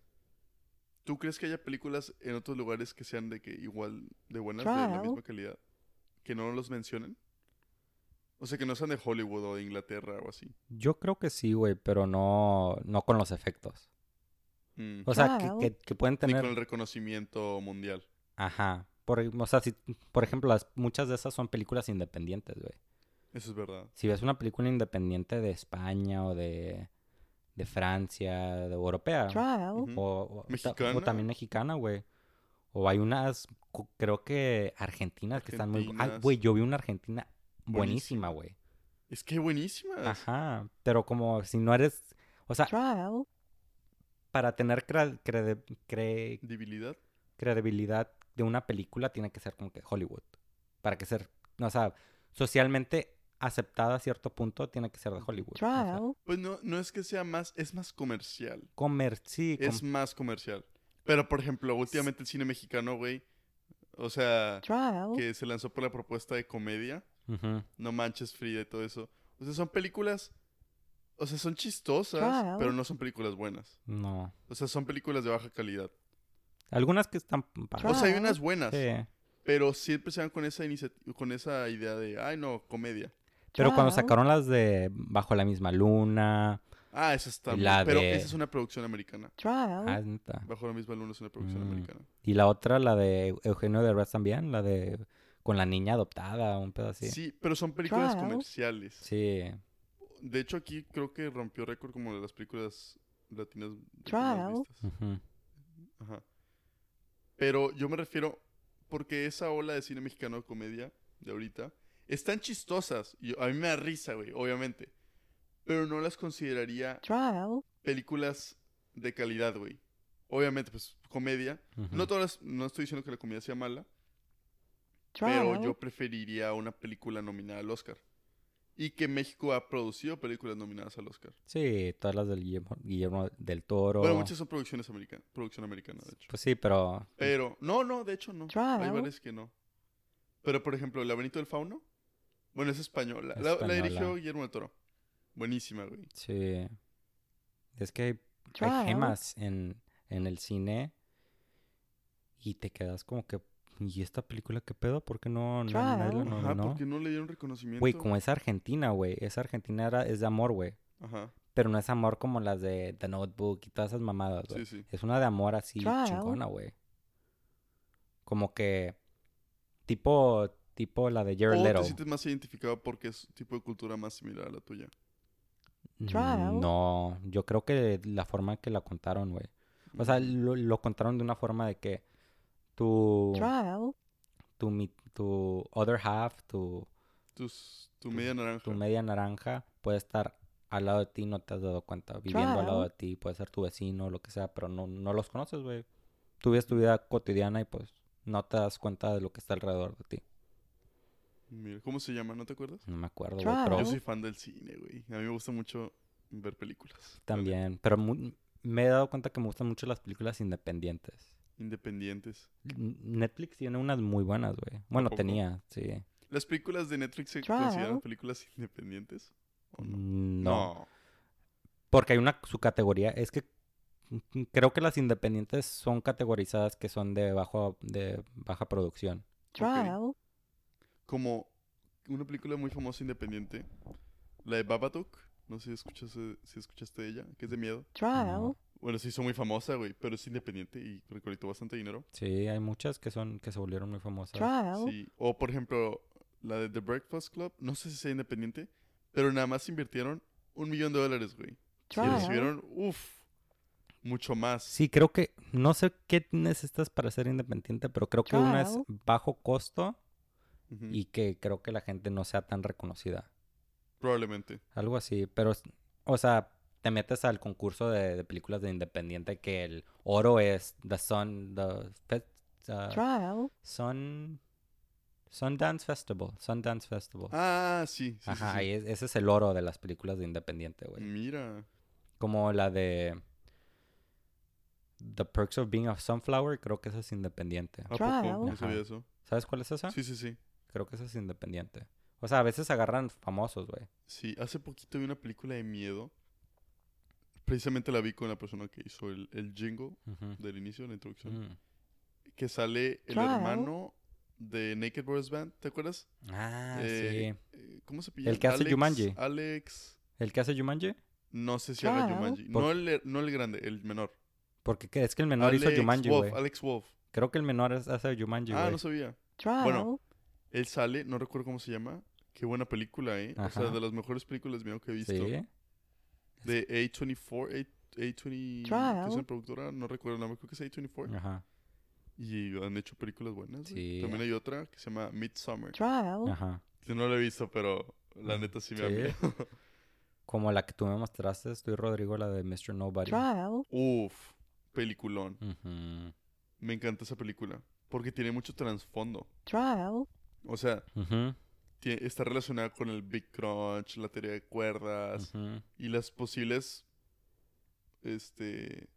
¿tú crees que haya películas en otros lugares que sean de que igual de buenas, de la misma calidad, que no los mencionen? O sea, que no sean de Hollywood o de Inglaterra o así. Yo creo que sí, güey, pero no, no con los efectos. Mm. O sea, que, que, que pueden Ni tener... con el reconocimiento mundial. Ajá. Por, o sea, si, por ejemplo, las, muchas de esas son películas independientes, güey. Eso es verdad. Si ves una película independiente de España o de, de Francia, de europea, Trial. O, o- ta- Mexicana. o también mexicana, güey. O hay unas, creo que argentinas que están muy... Ah, güey, yo vi una argentina buenísima, güey. Es que buenísimas. Ajá, pero como si no eres... O sea, trial, para tener cre- crede- cre- Debilidad. credibilidad de una película tiene que ser como que Hollywood. Para que ser, o sea, socialmente aceptada a cierto punto tiene que ser de Hollywood. o sea, trial, Pues no, no es que sea más, es más comercial. comer, sí, com- Es más comercial. Pero, por ejemplo, últimamente el cine mexicano, güey. O sea, trial, que se lanzó por la propuesta de comedia. No manches Frida y todo eso. O sea, son películas. O sea, son chistosas, Trial. pero no son películas buenas. No. O sea, son películas de baja calidad. Algunas que están padres. O sea, hay Trial. unas buenas, Sí. pero siempre se van con esa con esa idea de, ay, no, comedia. Pero cuando sacaron las de Bajo la misma luna, Ah, esa está. La Pero de- esa es una producción americana. trial, ah, neta. Bajo la misma luna es una producción Mm. americana. Y la otra, la de Eugenio de Red también, la de con la niña adoptada, un así. Sí, pero son películas Trial. comerciales. Sí. De hecho, aquí creo que rompió récord como de las películas latinas. de más Trial. Ajá. Pero yo me refiero porque esa ola de cine mexicano de comedia de ahorita están chistosas. Y a mí me da risa, güey, obviamente. Pero no las consideraría trial, películas de calidad, güey. Obviamente, pues, comedia. No todas, las- no estoy diciendo que la comedia sea mala, trial, pero yo preferiría una película nominada al Oscar. Y que México ha producido películas nominadas al Oscar. Sí, todas las del Guillermo, Guillermo del Toro. Bueno, muchas son producciones americanas, producción americana, de hecho. Pues sí, pero... Pero, no, no, de hecho no. Hay varias que no. Pero, por ejemplo, El laberinto del fauno. Bueno, es española. La, dirigió Guillermo del Toro. Buenísima, güey. Sí. Es que hay, hay gemas en, en el cine y te quedas como que... ¿Y esta película qué pedo? ¿Por qué no, no nadie la Trial. Ajá, nominó? porque no le dieron reconocimiento. Güey, como es Argentina, güey. Es Argentina, era, es de amor, güey. Ajá, Pero no es amor como las de The Notebook y todas esas mamadas, güey. sí, sí. Es una de amor así Trial. chingona, güey. Como que... Tipo... Tipo la de Jared O Leto. te sientes más identificado porque es un tipo de cultura más similar a la tuya. Trial. No, yo creo que la forma en que la contaron, güey. O sea, Mm. lo, lo contaron de una forma de que tu, trial, tu, mi- tu other half, tu, Tus- tu media naranja. tu media naranja puede estar al lado de ti y no te has dado cuenta. Viviendo al lado de ti, puede ser tu vecino, lo que sea, pero no, no los conoces, güey. Tú vives tu vida cotidiana y pues no te das cuenta de lo que está alrededor de ti. Mira, ¿cómo se llama? ¿No te acuerdas? No me acuerdo, güey, pero Yo soy fan del cine, güey. A mí me gusta mucho ver películas. también. Pero me he dado cuenta que me gustan mucho las películas independientes. Independientes. Netflix tiene unas muy buenas, güey. Bueno, tenía, sí. ¿Las películas de Netflix se consideran películas independientes? ¿O no? Mm, No. No. Porque hay una subcategoría. Es que creo que las independientes son categorizadas que son de bajo de baja producción. trial, Como una película muy famosa independiente. La de Babadook. No sé si escuchaste, si escuchaste de ella, que es de miedo. trial. Bueno, se hizo muy famosa, güey, pero es independiente y recolectó bastante dinero. Sí, hay muchas que son que se volvieron muy famosas. trial, Sí. O, por ejemplo, la de The Breakfast Club. No sé si sea independiente, pero nada más invirtieron un millón de dólares, güey. Y recibieron, uff, mucho más. Sí, creo que no sé qué necesitas para ser independiente, pero creo que una es bajo costo y que creo que la gente no sea tan reconocida. Probablemente. Algo así, pero o sea, te metes al concurso de, de películas de independiente que el oro es The Sun, the uh, trial, Sun Sundance Festival, Sundance Festival. Ah, sí. Ajá, sí. ahí es- ese es el oro de las películas de independiente, güey. Mira. Como la de The Perks of Being a Sunflower, creo que esa es independiente. ¿A poco? Trial. No sabía eso. ¿Sabes cuál es esa? Sí, sí, sí. Creo que esa es independiente. O sea, a veces agarran famosos, güey. Sí, hace poquito vi una película de miedo. Precisamente la vi con la persona que hizo el, el jingle del inicio, la introducción. Mm. Que sale el hermano de Naked Brothers Band, ¿te acuerdas? Ah, Eh, sí. eh, ¿Cómo se pilla? El que hace Jumanji. Alex. ¿El que hace Jumanji? No sé si haga Trial. Jumanji. Por- No el, no el grande, el menor. Porque ¿qué? es que el menor hizo Alex Jumanji, Wolf, güey. Alex Wolf. Creo que el menor hace Jumanji, ah, no sabía. trial, Bueno, Él sale, no recuerdo cómo se llama. Qué buena película, ¿eh? O sea, de las mejores películas de miedo que he visto. sí. De A24, A, A20, que es una productora, no recuerdo el nombre, creo que es A24. Ajá. Y han hecho películas buenas. Sí. También hay otra que se llama Midsummer. Trial. Ajá. Que no la he visto, pero la neta sí me da Sí. miedo. Como la que tú me mostraste, estoy Rodrigo, la de Mr. Nobody. Trial. Uf, peliculón. Ujú. Me encanta esa película. Porque tiene mucho trasfondo. Trial. O sea, tie- está relacionada con el Big Crunch, la teoría de cuerdas y las posibles. Este.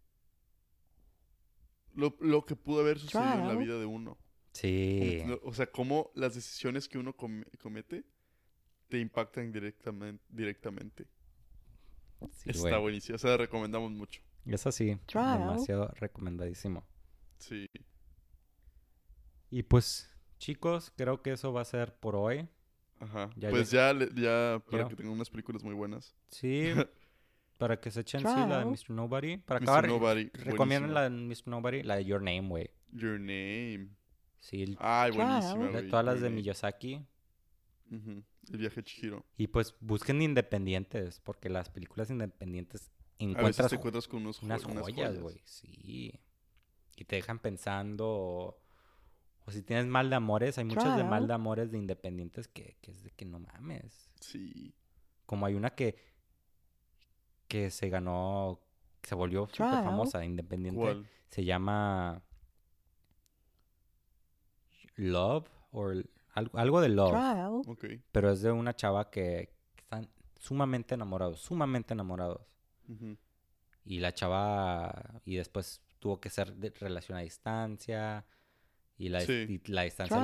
Lo, lo que pudo haber sucedido en la vida de uno. Sí. O sea, cómo las decisiones que uno come- comete te impactan directamente. directamente. sí, Está güey. buenísimo. O sea, recomendamos mucho. Eso sí, Trial. demasiado recomendadísimo. Sí. Y pues, chicos, creo que eso va a ser por hoy. Ajá. Ya, pues ya, le- ya para Ya. que tengan unas películas muy buenas. Sí, para que se echen sí, la de. Mr. Nobody. Para Mr. acabar, Nobody. recomienden buenísima. la de Mr. Nobody, la de Your Name, güey. Your Name. Sí, el- Ay, buenísima, de güey. todas las de. Miyazaki. Ujú, El viaje Chihiro. Y pues busquen independientes, porque las películas independientes A veces encuentras te encuentras con unos jo- unas unas joyas, güey. Sí. Y te dejan pensando. O, o si tienes mal de amores, hay muchas de mal de amores de independientes que, que es de que no mames. Sí. Como hay una que que se ganó, que se volvió súper famosa, independiente. ¿Cuál? Se llama Love o algo, algo de Love. Trial. Pero es de una chava que, que están sumamente enamorados, sumamente enamorados. Y la chava, y después tuvo que ser de relación a distancia. Y la, Sí. y la distancia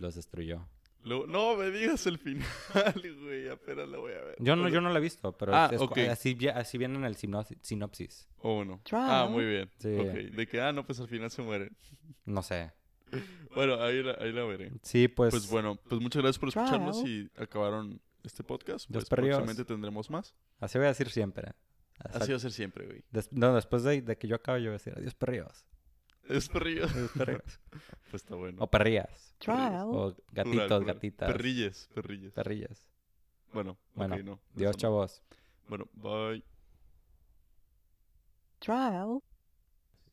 los, destruyó. No me digas el final, güey. Apenas la voy a ver. Yo no, yo no la he visto, pero Ah, es- así, así viene en el sinopsis. Oh, bueno. Ah, muy bien. Sí. Ok. De que, ah, no, pues al final se mueren. No sé. Bueno, ahí la, ahí la veré. Sí, pues. Pues, bueno, pues muchas gracias por Trial. escucharnos y acabaron este podcast. Los Pues próximamente tendremos más. Así voy a decir siempre. Hasta- Así va a ser siempre, güey. des- no, después de, de que yo acabe, yo voy a decir adiós, perrillos. Es perrillo. Pues está bueno. o perrillas. Trial. O gatitos, plural. gatitas. Perrilles, perrilles. Perrillas. Bueno, Bueno, ok, no. Dios, no. chavos. Bueno, bye. Trial.